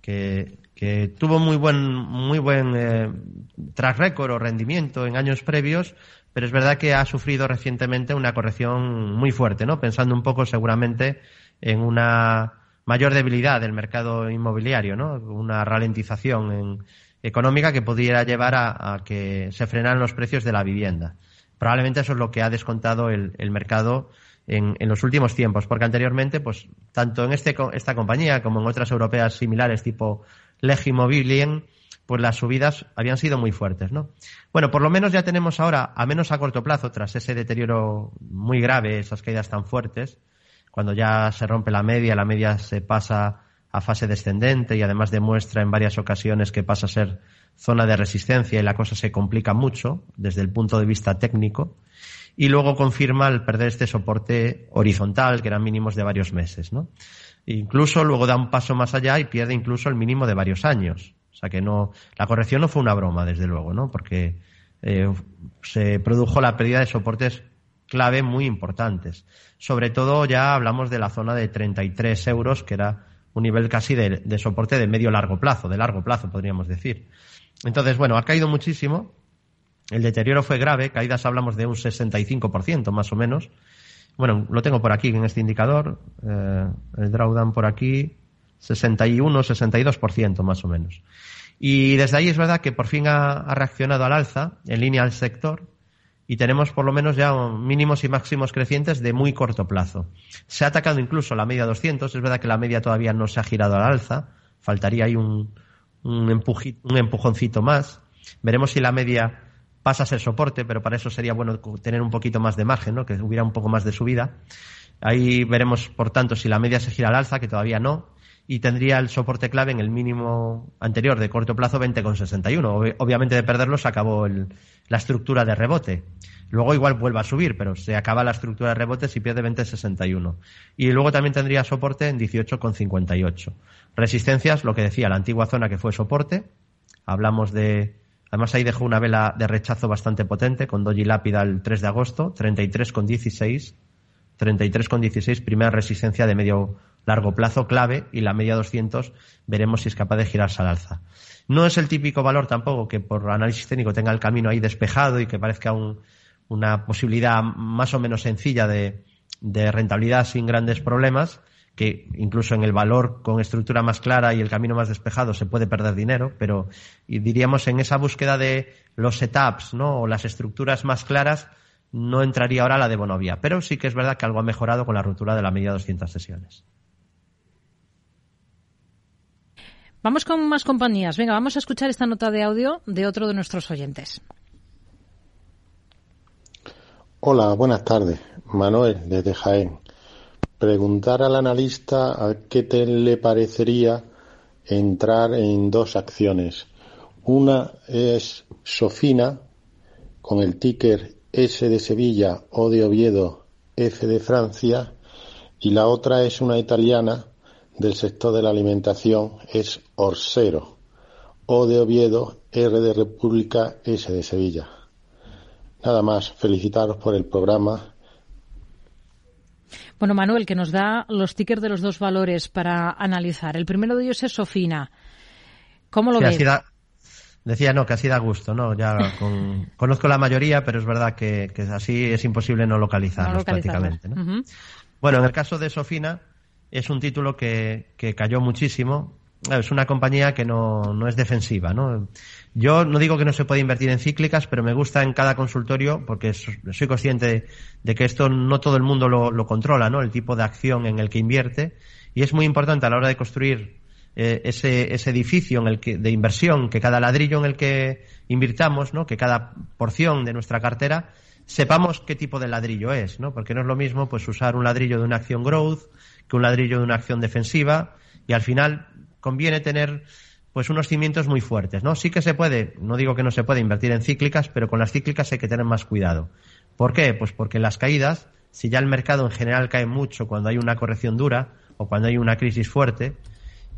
que que tuvo muy buen, muy buen eh, track record o rendimiento en años previos, pero es verdad que ha sufrido recientemente una corrección muy fuerte, ¿no? Pensando un poco seguramente en una mayor debilidad del mercado inmobiliario, ¿no? Una ralentización económica que pudiera llevar a, que se frenaran los precios de la vivienda. Probablemente eso es lo que ha descontado el, mercado en, en, los últimos tiempos, porque anteriormente, pues, tanto en este, esta compañía como en otras europeas similares tipo Legimobilien, pues las subidas habían sido muy fuertes, ¿no? Bueno, por lo menos ya tenemos ahora, a menos a corto plazo, tras ese deterioro muy grave, esas caídas tan fuertes, cuando ya se rompe la media, la media se pasa a fase descendente y además demuestra en varias ocasiones que pasa a ser zona de resistencia y la cosa se complica mucho desde el punto de vista técnico. Y luego confirma el perder este soporte horizontal, que eran mínimos de varios meses, ¿no? Incluso luego da un paso más allá y pierde incluso el mínimo de varios años. O sea que no, la corrección no fue una broma, desde luego, ¿no? Porque eh, se produjo la pérdida de soportes clave muy importantes. Sobre todo ya hablamos de la zona de 33 euros, que era un nivel casi de, de soporte de medio largo plazo, de largo plazo podríamos decir. Entonces, bueno, ha caído muchísimo. El deterioro fue grave, caídas hablamos de un 65% más o menos. Bueno, lo tengo por aquí en este indicador, eh, el drawdown por aquí, 61, 62% más o menos. Y desde ahí es verdad que por fin ha, reaccionado al alza, en línea al sector, y tenemos por lo menos ya mínimos y máximos crecientes de muy corto plazo. Se ha atacado incluso la media 200, es verdad que la media todavía no se ha girado al alza, faltaría ahí un, un empujoncito más. Veremos si la media pasa a ser soporte, pero para eso sería bueno tener un poquito más de margen, ¿no? que hubiera un poco más de subida. Ahí veremos, por tanto, si la media se gira al alza, que todavía no, y tendría el soporte clave en el mínimo anterior de corto plazo 20,61. Obviamente de perderlo se acabó la estructura de rebote. Luego igual vuelve a subir, pero se acaba la estructura de rebote si pierde 20,61. Y luego también tendría soporte en 18,58. Resistencias, lo que decía, la antigua zona que fue soporte. Hablamos de. Además, ahí dejó una vela de rechazo bastante potente con Doji Lápida el 3 de agosto, 33,16. 33,16, primera resistencia de medio largo plazo clave y la media 200 veremos si es capaz de girarse al alza. No es el típico valor tampoco que por análisis técnico tenga el camino ahí despejado y que parezca un, una posibilidad más o menos sencilla de rentabilidad sin grandes problemas, que incluso en el valor con estructura más clara y el camino más despejado se puede perder dinero, pero diríamos en esa búsqueda de los setups ¿no? o las estructuras más claras no entraría ahora la de Bonovia, pero sí que es verdad que algo ha mejorado con la ruptura de la media 200 sesiones. Vamos con más compañías. Venga, vamos a escuchar esta nota de audio de otro de nuestros oyentes. Hola, buenas tardes. Manuel, desde Jaén preguntar al analista a qué te le parecería entrar en dos acciones. Una es Sofina, con el ticker S de Sevilla, O de Oviedo, F de Francia, y la otra es una italiana del sector de la alimentación, es Orsero, O de Oviedo, R de República, S de Sevilla. Nada más, felicitaros por el programa bueno, Manuel, que nos da los tickers de los dos valores para analizar. El primero de ellos es Sofina. ¿Cómo lo sí, ves? Decía, no, que así da gusto, ¿no? Ya con, [laughs] conozco la mayoría, pero es verdad que, que, así es imposible no localizarlos, no prácticamente. ¿no? Uh -huh. Bueno, en el caso de Sofina, es un título que, que cayó muchísimo. Es una compañía que no, no es defensiva, ¿no? Yo no digo que no se puede invertir en cíclicas, pero me gusta en cada consultorio porque soy consciente de, que esto no todo el mundo lo, lo, controla, ¿no? El tipo de acción en el que invierte. Y es muy importante a la hora de construir eh, ese, ese, edificio en el que, de inversión, que cada ladrillo en el que invirtamos, ¿no? Que cada porción de nuestra cartera sepamos qué tipo de ladrillo es, ¿no? Porque no es lo mismo pues usar un ladrillo de una acción growth que un ladrillo de una acción defensiva y al final conviene tener pues unos cimientos muy fuertes, ¿no? Sí que se puede, no digo que no se puede invertir en cíclicas, pero con las cíclicas hay que tener más cuidado. ¿Por qué? Pues porque las caídas, si ya el mercado en general cae mucho cuando hay una corrección dura o cuando hay una crisis fuerte,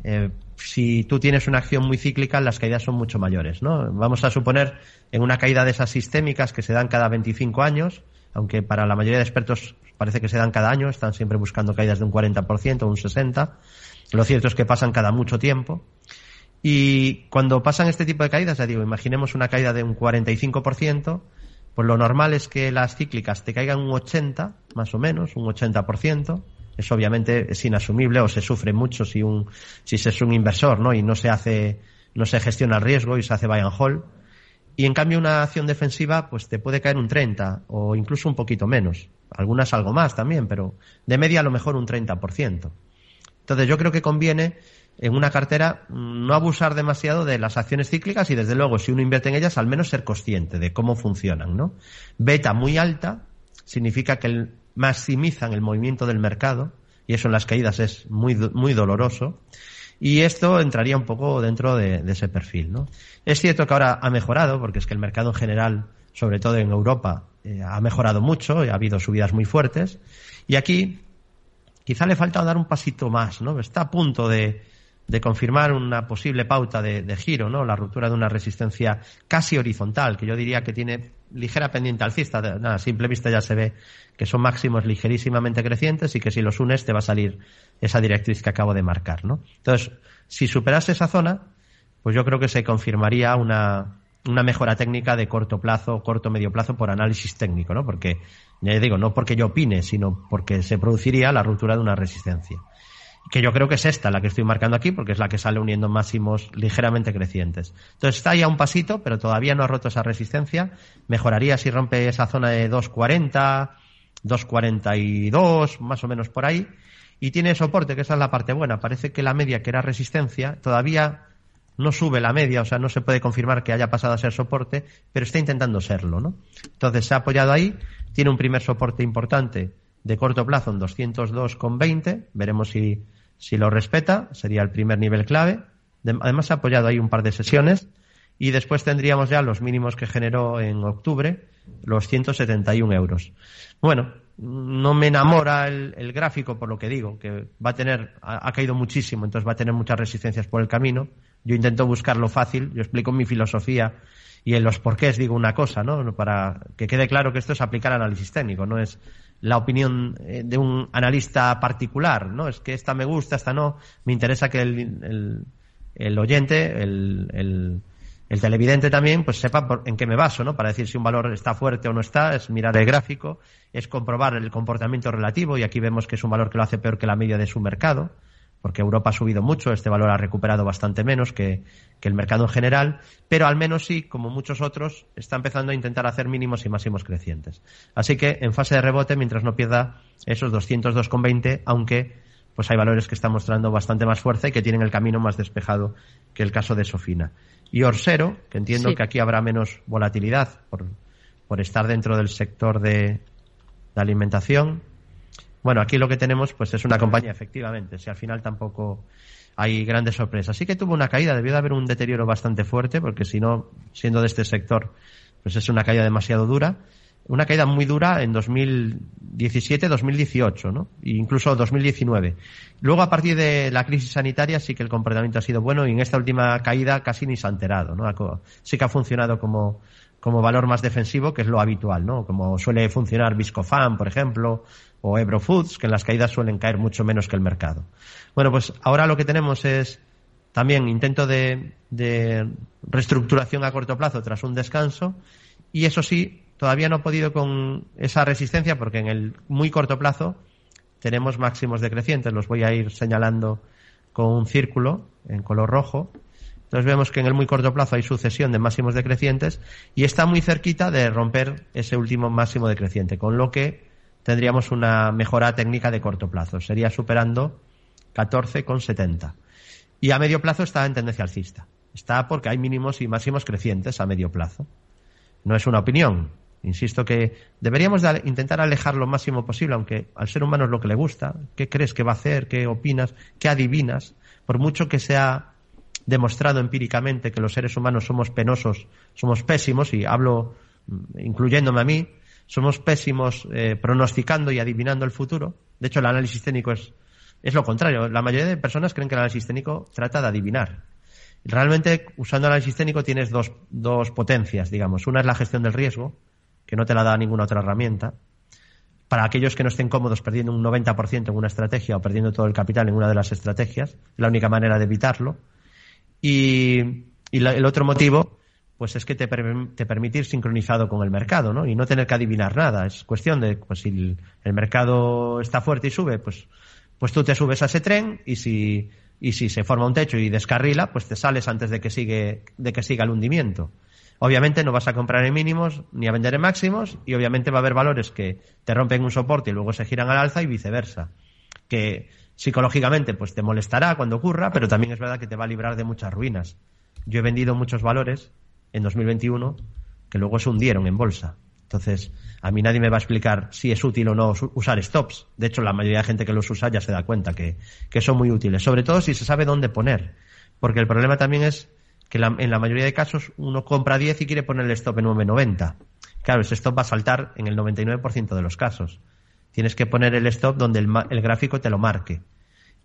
eh, si tú tienes una acción muy cíclica, las caídas son mucho mayores, ¿no? Vamos a suponer en una caída de esas sistémicas que se dan cada 25 años, aunque para la mayoría de expertos parece que se dan cada año, están siempre buscando caídas de un 40% o un 60%. Lo cierto es que pasan cada mucho tiempo. Y cuando pasan este tipo de caídas, ya digo, imaginemos una caída de un 45%, pues lo normal es que las cíclicas te caigan un 80, más o menos, un 80%. Eso obviamente es inasumible o se sufre mucho si un, si se es un inversor, ¿no? Y no se hace, no se gestiona el riesgo y se hace buy and hold. Y en cambio una acción defensiva, pues te puede caer un 30 o incluso un poquito menos. Algunas algo más también, pero de media a lo mejor un 30%. Entonces yo creo que conviene en una cartera no abusar demasiado de las acciones cíclicas y desde luego si uno invierte en ellas al menos ser consciente de cómo funcionan, ¿no? Beta muy alta significa que maximizan el movimiento del mercado y eso en las caídas es muy muy doloroso Y esto entraría un poco dentro de, ese perfil, ¿no? Es cierto que ahora ha mejorado, porque es que el mercado en general, sobre todo en Europa, eh, ha mejorado mucho, y ha habido subidas muy fuertes. Y aquí quizá le falta dar un pasito más, ¿no? Está a punto de, de confirmar una posible pauta de, giro, ¿no? La ruptura de una resistencia casi horizontal, que yo diría que tiene ligera pendiente alcista. Nada, a simple vista ya se ve que son máximos ligerísimamente crecientes y que si los unes te va a salir esa directriz que acabo de marcar, ¿no? Entonces, si superase esa zona, pues yo creo que se confirmaría una, una mejora técnica de corto plazo, corto medio plazo por análisis técnico, ¿no? Porque, ya digo, no porque yo opine, sino porque se produciría la ruptura de una resistencia que yo creo que es esta la que estoy marcando aquí, porque es la que sale uniendo máximos ligeramente crecientes. Entonces está ya un pasito, pero todavía no ha roto esa resistencia. Mejoraría si rompe esa zona de 2.40, 2.42, más o menos por ahí. Y tiene soporte, que esa es la parte buena. Parece que la media, que era resistencia, todavía no sube la media, o sea, no se puede confirmar que haya pasado a ser soporte, pero está intentando serlo, ¿no? Entonces se ha apoyado ahí, tiene un primer soporte importante de corto plazo en 202,20. Veremos si si lo respeta, sería el primer nivel clave. además, ha apoyado ahí un par de sesiones. Y después tendríamos ya los mínimos que generó en octubre, los 171 euros. Bueno, no me enamora el, gráfico por lo que digo, que va a tener, ha, caído muchísimo, entonces va a tener muchas resistencias por el camino. Yo intento buscar lo fácil, yo explico mi filosofía y en los porqués digo una cosa, ¿no? Para que quede claro que esto es aplicar análisis técnico, no es la opinión eh, de un analista particular, ¿no? Es que esta me gusta, esta no. Me interesa que el, oyente, el, el, el, televidente también, pues sepa en qué me baso, ¿no? Para decir si un valor está fuerte o no está, es mirar el gráfico, es comprobar el comportamiento relativo, y aquí vemos que es un valor que lo hace peor que la media de su mercado porque Europa ha subido mucho, este valor ha recuperado bastante menos que, el mercado en general, pero al menos sí, como muchos otros, está empezando a intentar hacer mínimos y máximos crecientes. Así que en fase de rebote, mientras no pierda esos 202,20, aunque pues hay valores que están mostrando bastante más fuerza y que tienen el camino más despejado que el caso de Sofina. Y Orsero, que entiendo que aquí habrá menos volatilidad por, por estar dentro del sector de, de alimentación, bueno, aquí lo que tenemos pues es una compañía, efectivamente, si al final tampoco hay grandes sorpresas. Sí que tuvo una caída, debió de haber un deterioro bastante fuerte, porque si no, siendo de este sector, pues es una caída demasiado dura. Una caída muy dura en 2017-2018, ¿no? E incluso 2019. Luego, a partir de la crisis sanitaria, sí que el comportamiento ha sido bueno y en esta última caída casi ni se ha enterado, ¿no? Sí que ha funcionado como, como valor más defensivo, que es lo habitual, ¿no? Como suele funcionar Viscofan, por ejemplo, o Ebro Foods, que las caídas suelen caer mucho menos que el mercado. Bueno, pues ahora lo que tenemos es también intento de, reestructuración a corto plazo tras un descanso y eso sí, todavía no he podido con esa resistencia porque en el muy corto plazo tenemos máximos decrecientes, los voy a ir señalando con un círculo en color rojo. Entonces vemos que en el muy corto plazo hay sucesión de máximos decrecientes y está muy cerquita de romper ese último máximo decreciente, con lo que tendríamos una mejora técnica de corto plazo. Sería superando 14,70. Y a medio plazo está en tendencia alcista. Está porque hay mínimos y máximos crecientes a medio plazo. No es una opinión. Insisto que deberíamos intentar alejar lo máximo posible, aunque al ser humano es lo que le gusta. ¿Qué crees que va a hacer? ¿Qué opinas? ¿Qué adivinas? Por mucho que sea demostrado empíricamente que los seres humanos somos penosos, somos pésimos, y hablo mm, incluyéndome a mí, somos pésimos eh, pronosticando y adivinando el futuro. De hecho, el análisis técnico es, es lo contrario. La mayoría de personas creen que el análisis técnico trata de adivinar. Realmente, usando el análisis técnico tienes dos, dos potencias, digamos. Una es la gestión del riesgo, que no te la da ninguna otra herramienta. Para aquellos que no estén cómodos perdiendo un 90% en una estrategia o perdiendo todo el capital en una de las estrategias, es la única manera de evitarlo. Y, y el otro motivo pues es que te, te permite ir sincronizado con el mercado, ¿no? Y no tener que adivinar nada. Es cuestión de, pues si el, mercado está fuerte y sube, pues, pues tú te subes a ese tren y si, y si se forma un techo y descarrila, pues te sales antes de que, sigue, de que siga el hundimiento. Obviamente no vas a comprar en mínimos ni a vender en máximos y obviamente va a haber valores que te rompen un soporte y luego se giran al alza y viceversa. Que psicológicamente pues te molestará cuando ocurra, pero también es verdad que te va a librar de muchas ruinas. Yo he vendido muchos valores en 2021 que luego se hundieron en bolsa. Entonces, a mí nadie me va a explicar si es útil o no usar stops. De hecho, la mayoría de gente que los usa ya se da cuenta que, que son muy útiles. Sobre todo si se sabe dónde poner. Porque el problema también es que en la mayoría de casos uno compra 10 y quiere poner el stop en 9.90. Claro, ese stop va a saltar en el 99% de los casos. Tienes que poner el stop donde el, el, gráfico te lo marque.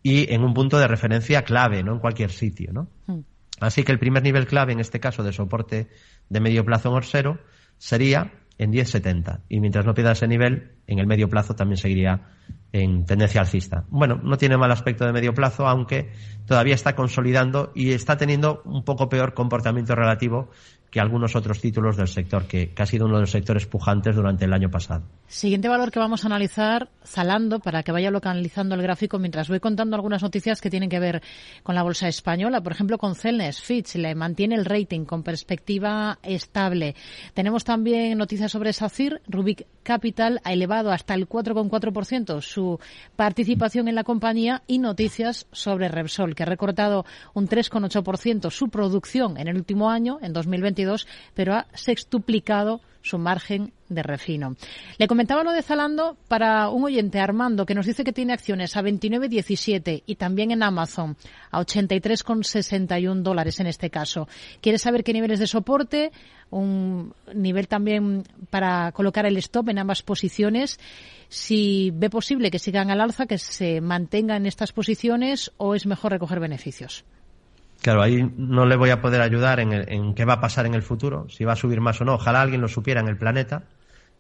Y en un punto de referencia clave, no en cualquier sitio, ¿no? Hmm. Así que el primer nivel clave, en este caso de soporte de medio plazo en Orsero, sería en 10.70. Y mientras no pierda ese nivel, en el medio plazo también seguiría en tendencia alcista. Bueno, no tiene mal aspecto de medio plazo, aunque todavía está consolidando y está teniendo un poco peor comportamiento relativo que algunos otros títulos del sector, que, ha sido uno de los sectores pujantes durante el año pasado. Siguiente valor que vamos a analizar, Zalando, para que vaya localizando el gráfico mientras voy contando algunas noticias que tienen que ver con la bolsa española. Por ejemplo, con Celnes, Fitch le mantiene el rating con perspectiva estable. Tenemos también noticias sobre SACIR. Rubik Capital ha elevado hasta el 4,4% su participación en la compañía y noticias sobre Repsol, que ha recortado un 3,8% su producción en el último año, en 2020 pero ha sextuplicado su margen de refino. Le comentaba lo de Zalando para un oyente, Armando, que nos dice que tiene acciones a 29,17 y también en Amazon a 83,61 dólares en este caso. Quiere saber qué niveles de soporte, un nivel también para colocar el stop en ambas posiciones, si ve posible que sigan al alza, que se mantengan estas posiciones o es mejor recoger beneficios. Claro, ahí no le voy a poder ayudar en, qué va a pasar en el futuro, si va a subir más o no. Ojalá alguien lo supiera en el planeta,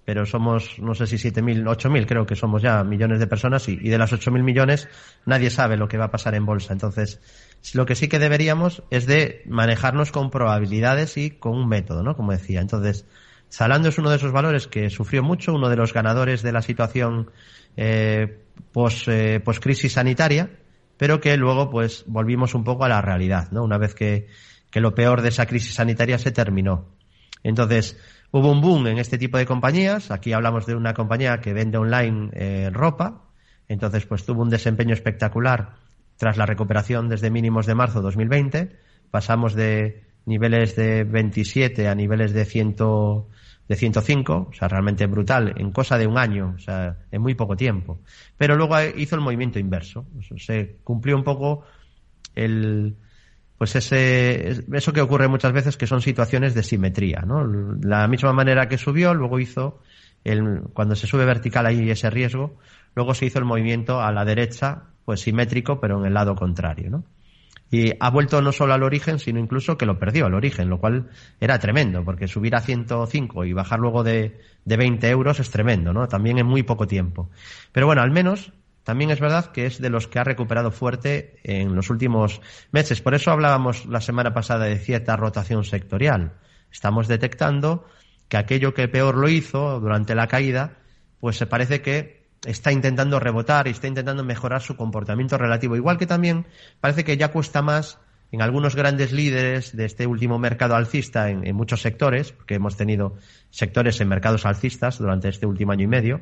pero somos, no sé si 7.000, 8.000, creo que somos ya millones de personas y, de las 8.000 millones nadie sabe lo que va a pasar en bolsa. Entonces, lo que sí que deberíamos es de manejarnos con probabilidades y con un método, ¿no? Como decía. Entonces, Zalando es uno de esos valores que sufrió mucho, uno de los ganadores de la situación eh, post, eh, post crisis sanitaria pero que luego pues volvimos un poco a la realidad, ¿no? Una vez que, que lo peor de esa crisis sanitaria se terminó. Entonces, hubo un boom en este tipo de compañías. Aquí hablamos de una compañía que vende online eh, ropa. Entonces, pues tuvo un desempeño espectacular tras la recuperación desde mínimos de marzo de 2020. Pasamos de niveles de 27 a niveles de 100, de 105, o sea, realmente brutal, en cosa de un año, o sea, en muy poco tiempo. Pero luego hizo el movimiento inverso, se cumplió un poco el, pues ese, eso que ocurre muchas veces que son situaciones de simetría, ¿no? La misma manera que subió, luego hizo, el, cuando se sube vertical hay ese riesgo, luego se hizo el movimiento a la derecha, pues simétrico, pero en el lado contrario, ¿no? Y ha vuelto no solo al origen, sino incluso que lo perdió al origen, lo cual era tremendo, porque subir a 105 y bajar luego de, de 20 euros es tremendo, ¿no? También en muy poco tiempo. Pero bueno, al menos también es verdad que es de los que ha recuperado fuerte en los últimos meses. Por eso hablábamos la semana pasada de cierta rotación sectorial. Estamos detectando que aquello que peor lo hizo durante la caída, pues se parece que está intentando rebotar y está intentando mejorar su comportamiento relativo. Igual que también parece que ya cuesta más en algunos grandes líderes de este último mercado alcista en, muchos sectores, porque hemos tenido sectores en mercados alcistas durante este último año y medio.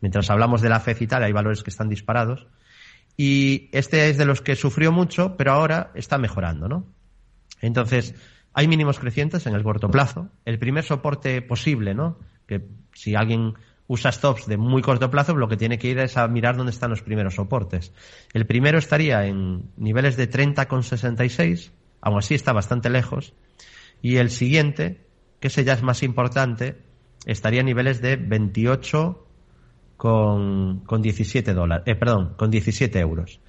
Mientras hablamos de la FED y tal, hay valores que están disparados. Y este es de los que sufrió mucho, pero ahora está mejorando, ¿no? Entonces, hay mínimos crecientes en el corto plazo. El primer soporte posible, ¿no? Que si alguien usa stops de muy corto plazo, lo que tiene que ir es a mirar dónde están los primeros soportes. El primero estaría en niveles de 30,66, aún así está bastante lejos, y el siguiente, que ese ya es más importante, estaría en niveles de 28 con, 17 dólares, eh, perdón, con 17 euros.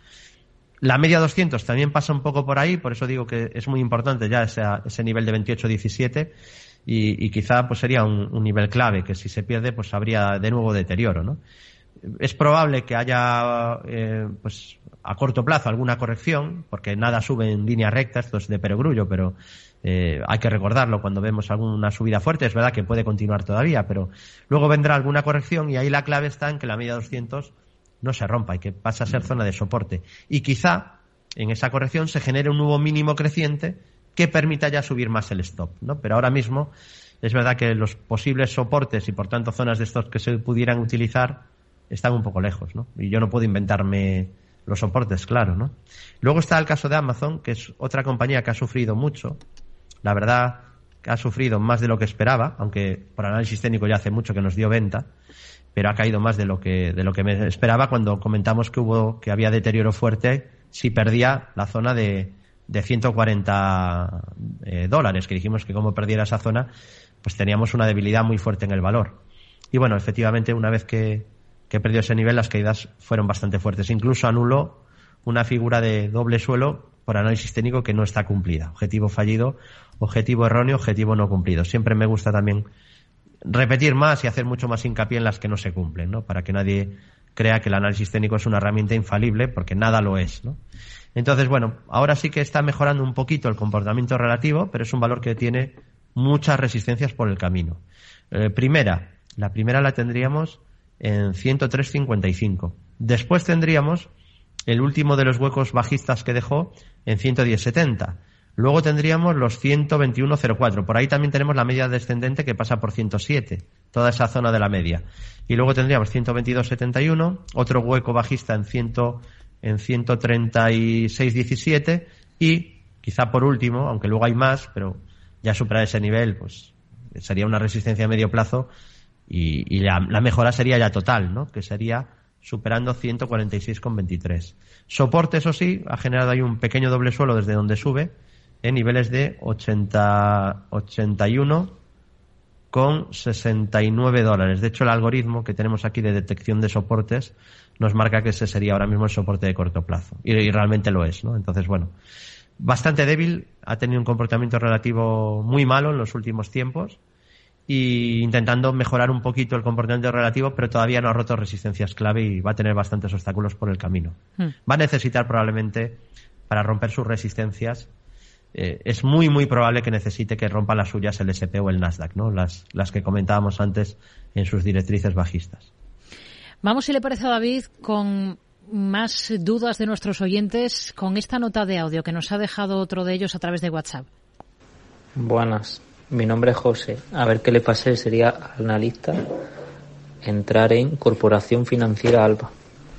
La media 200 también pasa un poco por ahí, por eso digo que es muy importante ya ese, ese nivel de 28-17 y, quizá pues sería un, nivel clave que si se pierde pues habría de nuevo deterioro, ¿no? Es probable que haya eh, pues a corto plazo alguna corrección, porque nada sube en línea recta, esto es de perogrullo, pero eh, hay que recordarlo cuando vemos alguna subida fuerte, es verdad que puede continuar todavía, pero luego vendrá alguna corrección y ahí la clave está en que la media 200 no se rompa y que pase a ser zona de soporte. Y quizá en esa corrección se genere un nuevo mínimo creciente que permita ya subir más el stop, ¿no? Pero ahora mismo es verdad que los posibles soportes y por tanto zonas de stop que se pudieran utilizar están un poco lejos, ¿no? Y yo no puedo inventarme los soportes, claro, ¿no? Luego está el caso de Amazon, que es otra compañía que ha sufrido mucho. La verdad, ha sufrido más de lo que esperaba, aunque por análisis técnico ya hace mucho que nos dio venta, pero ha caído más de lo que, de lo que me esperaba cuando comentamos que hubo, que había deterioro fuerte si perdía la zona de, de 140 eh, dólares, que dijimos que como perdiera esa zona, pues teníamos una debilidad muy fuerte en el valor. Y bueno, efectivamente, una vez que, que perdió ese nivel, las caídas fueron bastante fuertes. Incluso anuló una figura de doble suelo por análisis técnico que no está cumplida. Objetivo fallido, objetivo erróneo, objetivo no cumplido. Siempre me gusta también repetir más y hacer mucho más hincapié en las que no se cumplen, ¿no? Para que nadie crea que el análisis técnico es una herramienta infalible, porque nada lo es, ¿no? Entonces, bueno, ahora sí que está mejorando un poquito el comportamiento relativo, pero es un valor que tiene muchas resistencias por el camino. Eh, primera, la primera la tendríamos en 103.55. Después tendríamos el último de los huecos bajistas que dejó en 110.70. Luego tendríamos los 121.04. Por ahí también tenemos la media descendente que pasa por 107, toda esa zona de la media. Y luego tendríamos 122.71, otro hueco bajista en, 100, en 136.17 y quizá por último, aunque luego hay más, pero ya superar ese nivel, pues sería una resistencia a medio plazo y, la, mejora sería ya total, ¿no? Que sería superando 146,23. Soporte, eso sí, ha generado ahí un pequeño doble suelo desde donde sube en niveles de 80, 81 con 69 dólares. De hecho, el algoritmo que tenemos aquí de detección de soportes nos marca que ese sería ahora mismo el soporte de corto plazo. Y, y realmente lo es, ¿no? Entonces, bueno, bastante débil, ha tenido un comportamiento relativo muy malo en los últimos tiempos y intentando mejorar un poquito el comportamiento relativo, pero todavía no ha roto resistencias clave y va a tener bastantes obstáculos por el camino. Hmm. Va a necesitar probablemente, para romper sus resistencias, eh, es muy, muy probable que necesite que rompa las suyas el SP o el Nasdaq, ¿no? las, las que comentábamos antes en sus directrices bajistas. Vamos, si le parece a David, con más dudas de nuestros oyentes con esta nota de audio que nos ha dejado otro de ellos a través de WhatsApp. Buenas. Mi nombre es José. A ver qué le pasé sería analista entrar en Corporación Financiera Alba.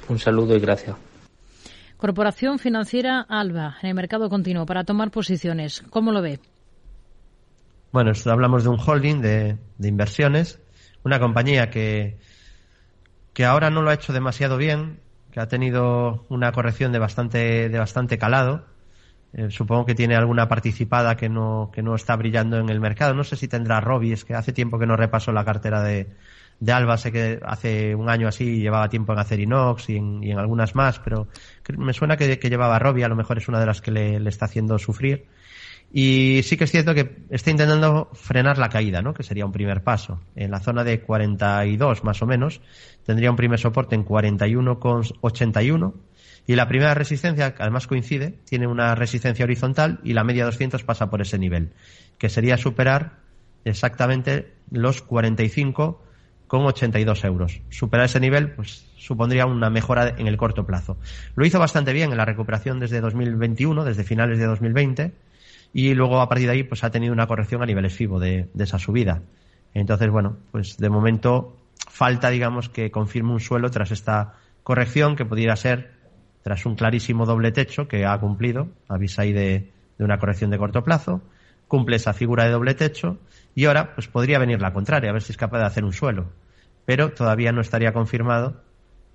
Un saludo y gracias. Corporación Financiera Alba, en el mercado continuo, para tomar posiciones. ¿Cómo lo ve? Bueno, hablamos de un holding de, de, inversiones, una compañía que, que ahora no lo ha hecho demasiado bien, que ha tenido una corrección de bastante, de bastante calado, eh, supongo que tiene alguna participada que no, que no está brillando en el mercado. No sé si tendrá Robbie, es que hace tiempo que no repaso la cartera de, de Alba. Sé que hace un año así llevaba tiempo en hacer Inox y en, y en algunas más, pero me suena que, que llevaba Robbie, a lo mejor es una de las que le, le, está haciendo sufrir. Y sí que es cierto que está intentando frenar la caída, ¿no? Que sería un primer paso. En la zona de 42 más o menos, tendría un primer soporte en 41,81 y la primera resistencia, que además coincide, tiene una resistencia horizontal y la media 200 pasa por ese nivel, que sería superar exactamente los 45,82 euros. Superar ese nivel, pues supondría una mejora en el corto plazo. Lo hizo bastante bien en la recuperación desde 2021, desde finales de 2020, y luego a partir de ahí, pues ha tenido una corrección a niveles FIBO de, de esa subida. Entonces, bueno, pues de momento falta, digamos, que confirme un suelo tras esta corrección que pudiera ser tras un clarísimo doble techo que ha cumplido, avisa ahí de, una corrección de corto plazo, cumple esa figura de doble techo y ahora pues podría venir la contraria, a ver si es capaz de hacer un suelo. Pero todavía no estaría confirmado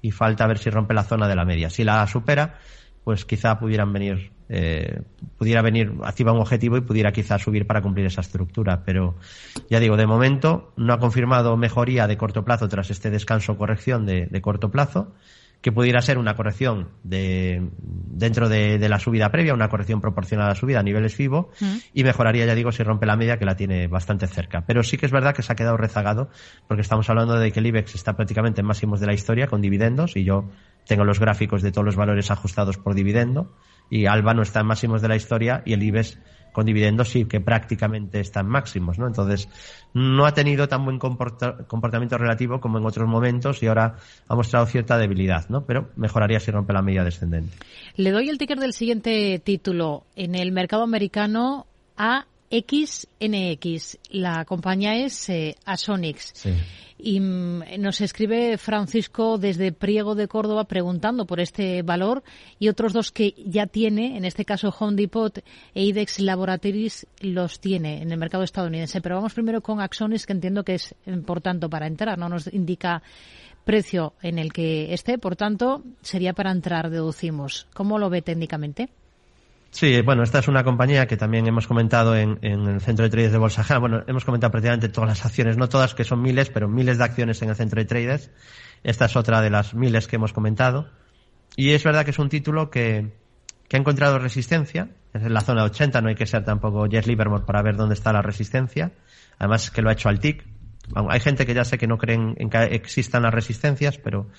y falta ver si rompe la zona de la media. Si la supera, pues quizá pudieran venir, eh, pudiera venir, activa un objetivo y pudiera quizá subir para cumplir esa estructura. Pero ya digo, de momento no ha confirmado mejoría de corto plazo tras este descanso o corrección de corto plazo que pudiera ser una corrección de, dentro de, la subida previa, una corrección proporcional a la subida a niveles FIBO, mm. y mejoraría, ya digo, si rompe la media que la tiene bastante cerca. Pero sí que es verdad que se ha quedado rezagado, porque estamos hablando de que el IBEX está prácticamente en máximos de la historia con dividendos, y yo tengo los gráficos de todos los valores ajustados por dividendo, y Alba no está en máximos de la historia, y el IBEX con dividendos sí que prácticamente están máximos, ¿no? Entonces, no ha tenido tan buen comportamiento relativo como en otros momentos y ahora ha mostrado cierta debilidad, ¿no? Pero mejoraría si rompe la media descendente. Le doy el ticker del siguiente título. En el mercado americano, AMD. XNX. La compañía es eh, Asonix. Y mm, nos escribe Francisco desde Priego de Córdoba preguntando por este valor y otros dos que ya tiene, en este caso Home Depot e IDEX Laboratories los tiene en el mercado estadounidense. Pero vamos primero con Axonis, que entiendo que es importante para entrar, no nos indica precio en el que esté, por tanto, sería para entrar, deducimos. ¿Cómo lo ve técnicamente? Sí, bueno, esta es una compañía que también hemos comentado en, el centro de traders de Bolsa Bueno, hemos comentado prácticamente todas las acciones, no todas, que son miles, pero miles de acciones en el centro de traders. Esta es otra de las miles que hemos comentado. Y es verdad que es un título que, que ha encontrado resistencia. Es en la zona 80, no hay que ser tampoco Jess Livermore para ver dónde está la resistencia. Además que lo ha hecho al TIC. Hay gente que ya sé que no creen en que existan las resistencias, pero,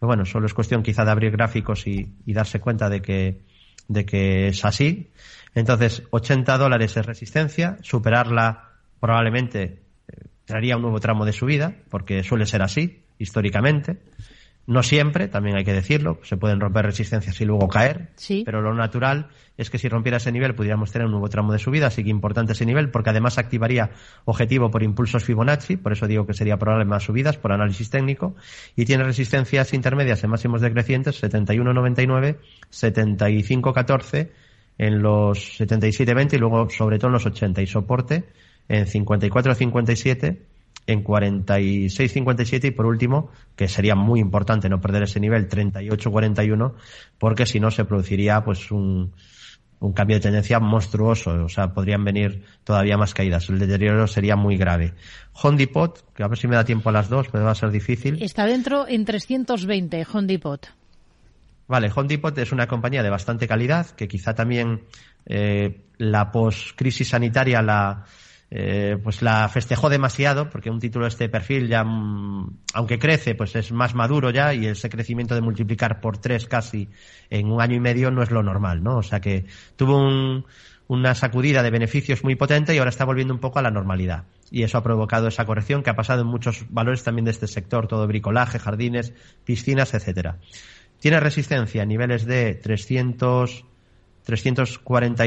bueno, solo es cuestión quizá de abrir gráficos y darse cuenta de que de que es así. Entonces, 80 dólares es resistencia, superarla probablemente eh, traería un nuevo tramo de subida, porque suele ser así, históricamente. No siempre, también hay que decirlo, se pueden romper resistencias y luego caer, pero lo natural es que si rompiera ese nivel pudiéramos tener un nuevo tramo de subida, así que importante ese nivel porque además activaría objetivo por impulsos Fibonacci, por eso digo que sería probable más subidas por análisis técnico, y tiene resistencias intermedias en máximos decrecientes 71.99, 75.14 en los 77.20 y luego sobre todo en los 80 y soporte en 54.57 en 46-57 y por último, que sería muy importante no perder ese nivel 38-41 porque si no se produciría pues un, un cambio de tendencia monstruoso, o sea, podrían venir todavía más caídas. El deterioro sería muy grave. Hondipot, que a ver si me da tiempo a las dos, pero va a ser difícil. Está dentro en 320, Hondipot. Vale, Hondipot es una compañía de bastante calidad, que quizá también eh, la post-crisis sanitaria la, eh, pues la festejó demasiado porque un título de este perfil ya mm, aunque crece pues es más maduro ya y ese crecimiento de multiplicar por tres casi en un año y medio no es lo normal no o sea que tuvo una sacudida de beneficios muy potente y ahora está volviendo un poco a la normalidad. Y eso ha provocado esa corrección que ha pasado en muchos valores también de este sector todo bricolaje jardines piscinas etcétera. Tiene resistencia a niveles de 300 340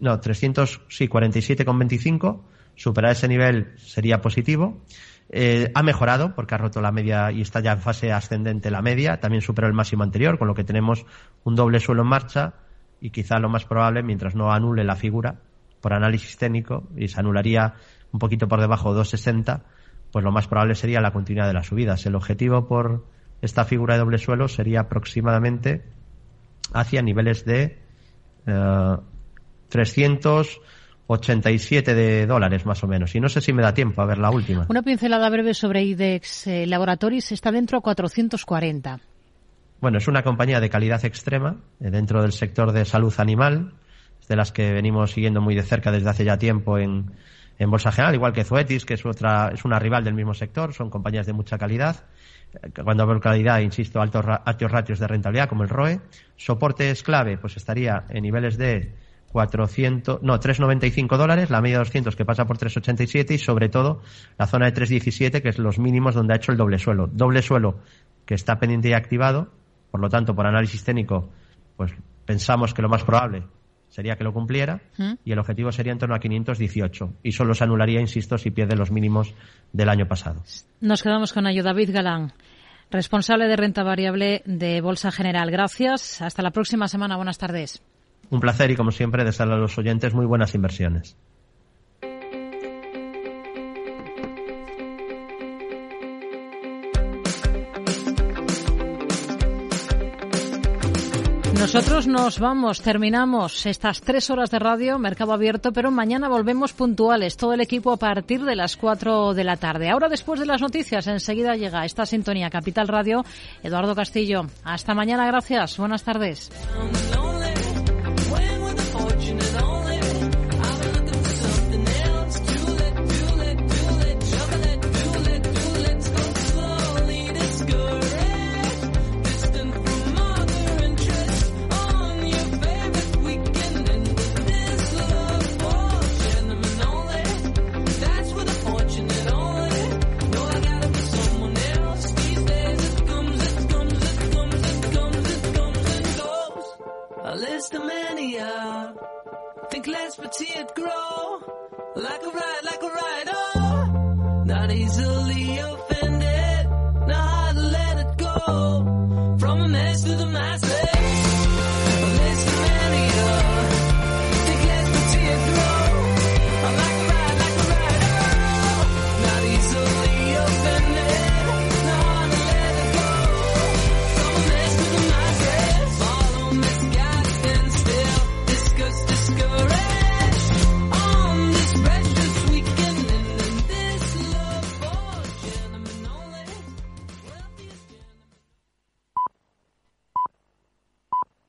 no, 300, sí, 47,25. Superar ese nivel sería positivo. Eh, ha mejorado porque ha roto la media y está ya en fase ascendente la media. También superó el máximo anterior, con lo que tenemos un doble suelo en marcha y quizá lo más probable, mientras no anule la figura por análisis técnico y se anularía un poquito por debajo de 260, pues lo más probable sería la continuidad de las subidas. El objetivo por esta figura de doble suelo sería aproximadamente hacia niveles de 387 eh, de dólares más o menos. Y no sé si me da tiempo a ver la última. Una pincelada breve sobre IDEX eh, Laboratories está dentro a 440. Bueno, es una compañía de calidad extrema eh, dentro del sector de salud animal, de las que venimos siguiendo muy de cerca desde hace ya tiempo en, en Bolsa General, igual que Zoetis, que es otra, es una rival del mismo sector, son compañías de mucha calidad. Cuando hablo de calidad, insisto, altos, altos ratios de rentabilidad, como el ROE. Soporte es clave, pues estaría en niveles de 400, no, 3,95 dólares, la media de 200 que pasa por 3,87 y sobre todo la zona de 3,17 que es los mínimos donde ha hecho el doble suelo. Doble suelo que está pendiente y activado, por lo tanto, por análisis técnico, pues pensamos que lo más probable sería que lo cumpliera ¿Mm? y el objetivo sería en torno a 518 y solo se anularía, insisto, si pierde los mínimos del año pasado. Nos quedamos con ello. David Galán, responsable de renta variable de Bolsa General. Gracias. Hasta la próxima semana. Buenas tardes. Un placer y, como siempre, desearle a los oyentes muy buenas inversiones. Nosotros nos vamos, terminamos estas tres horas de radio, Mercado Abierto, pero mañana volvemos puntuales, todo el equipo a partir de las cuatro de la tarde. Ahora, después de las noticias, enseguida llega esta sintonía Capital Radio. Eduardo Castillo, hasta mañana, gracias, buenas tardes.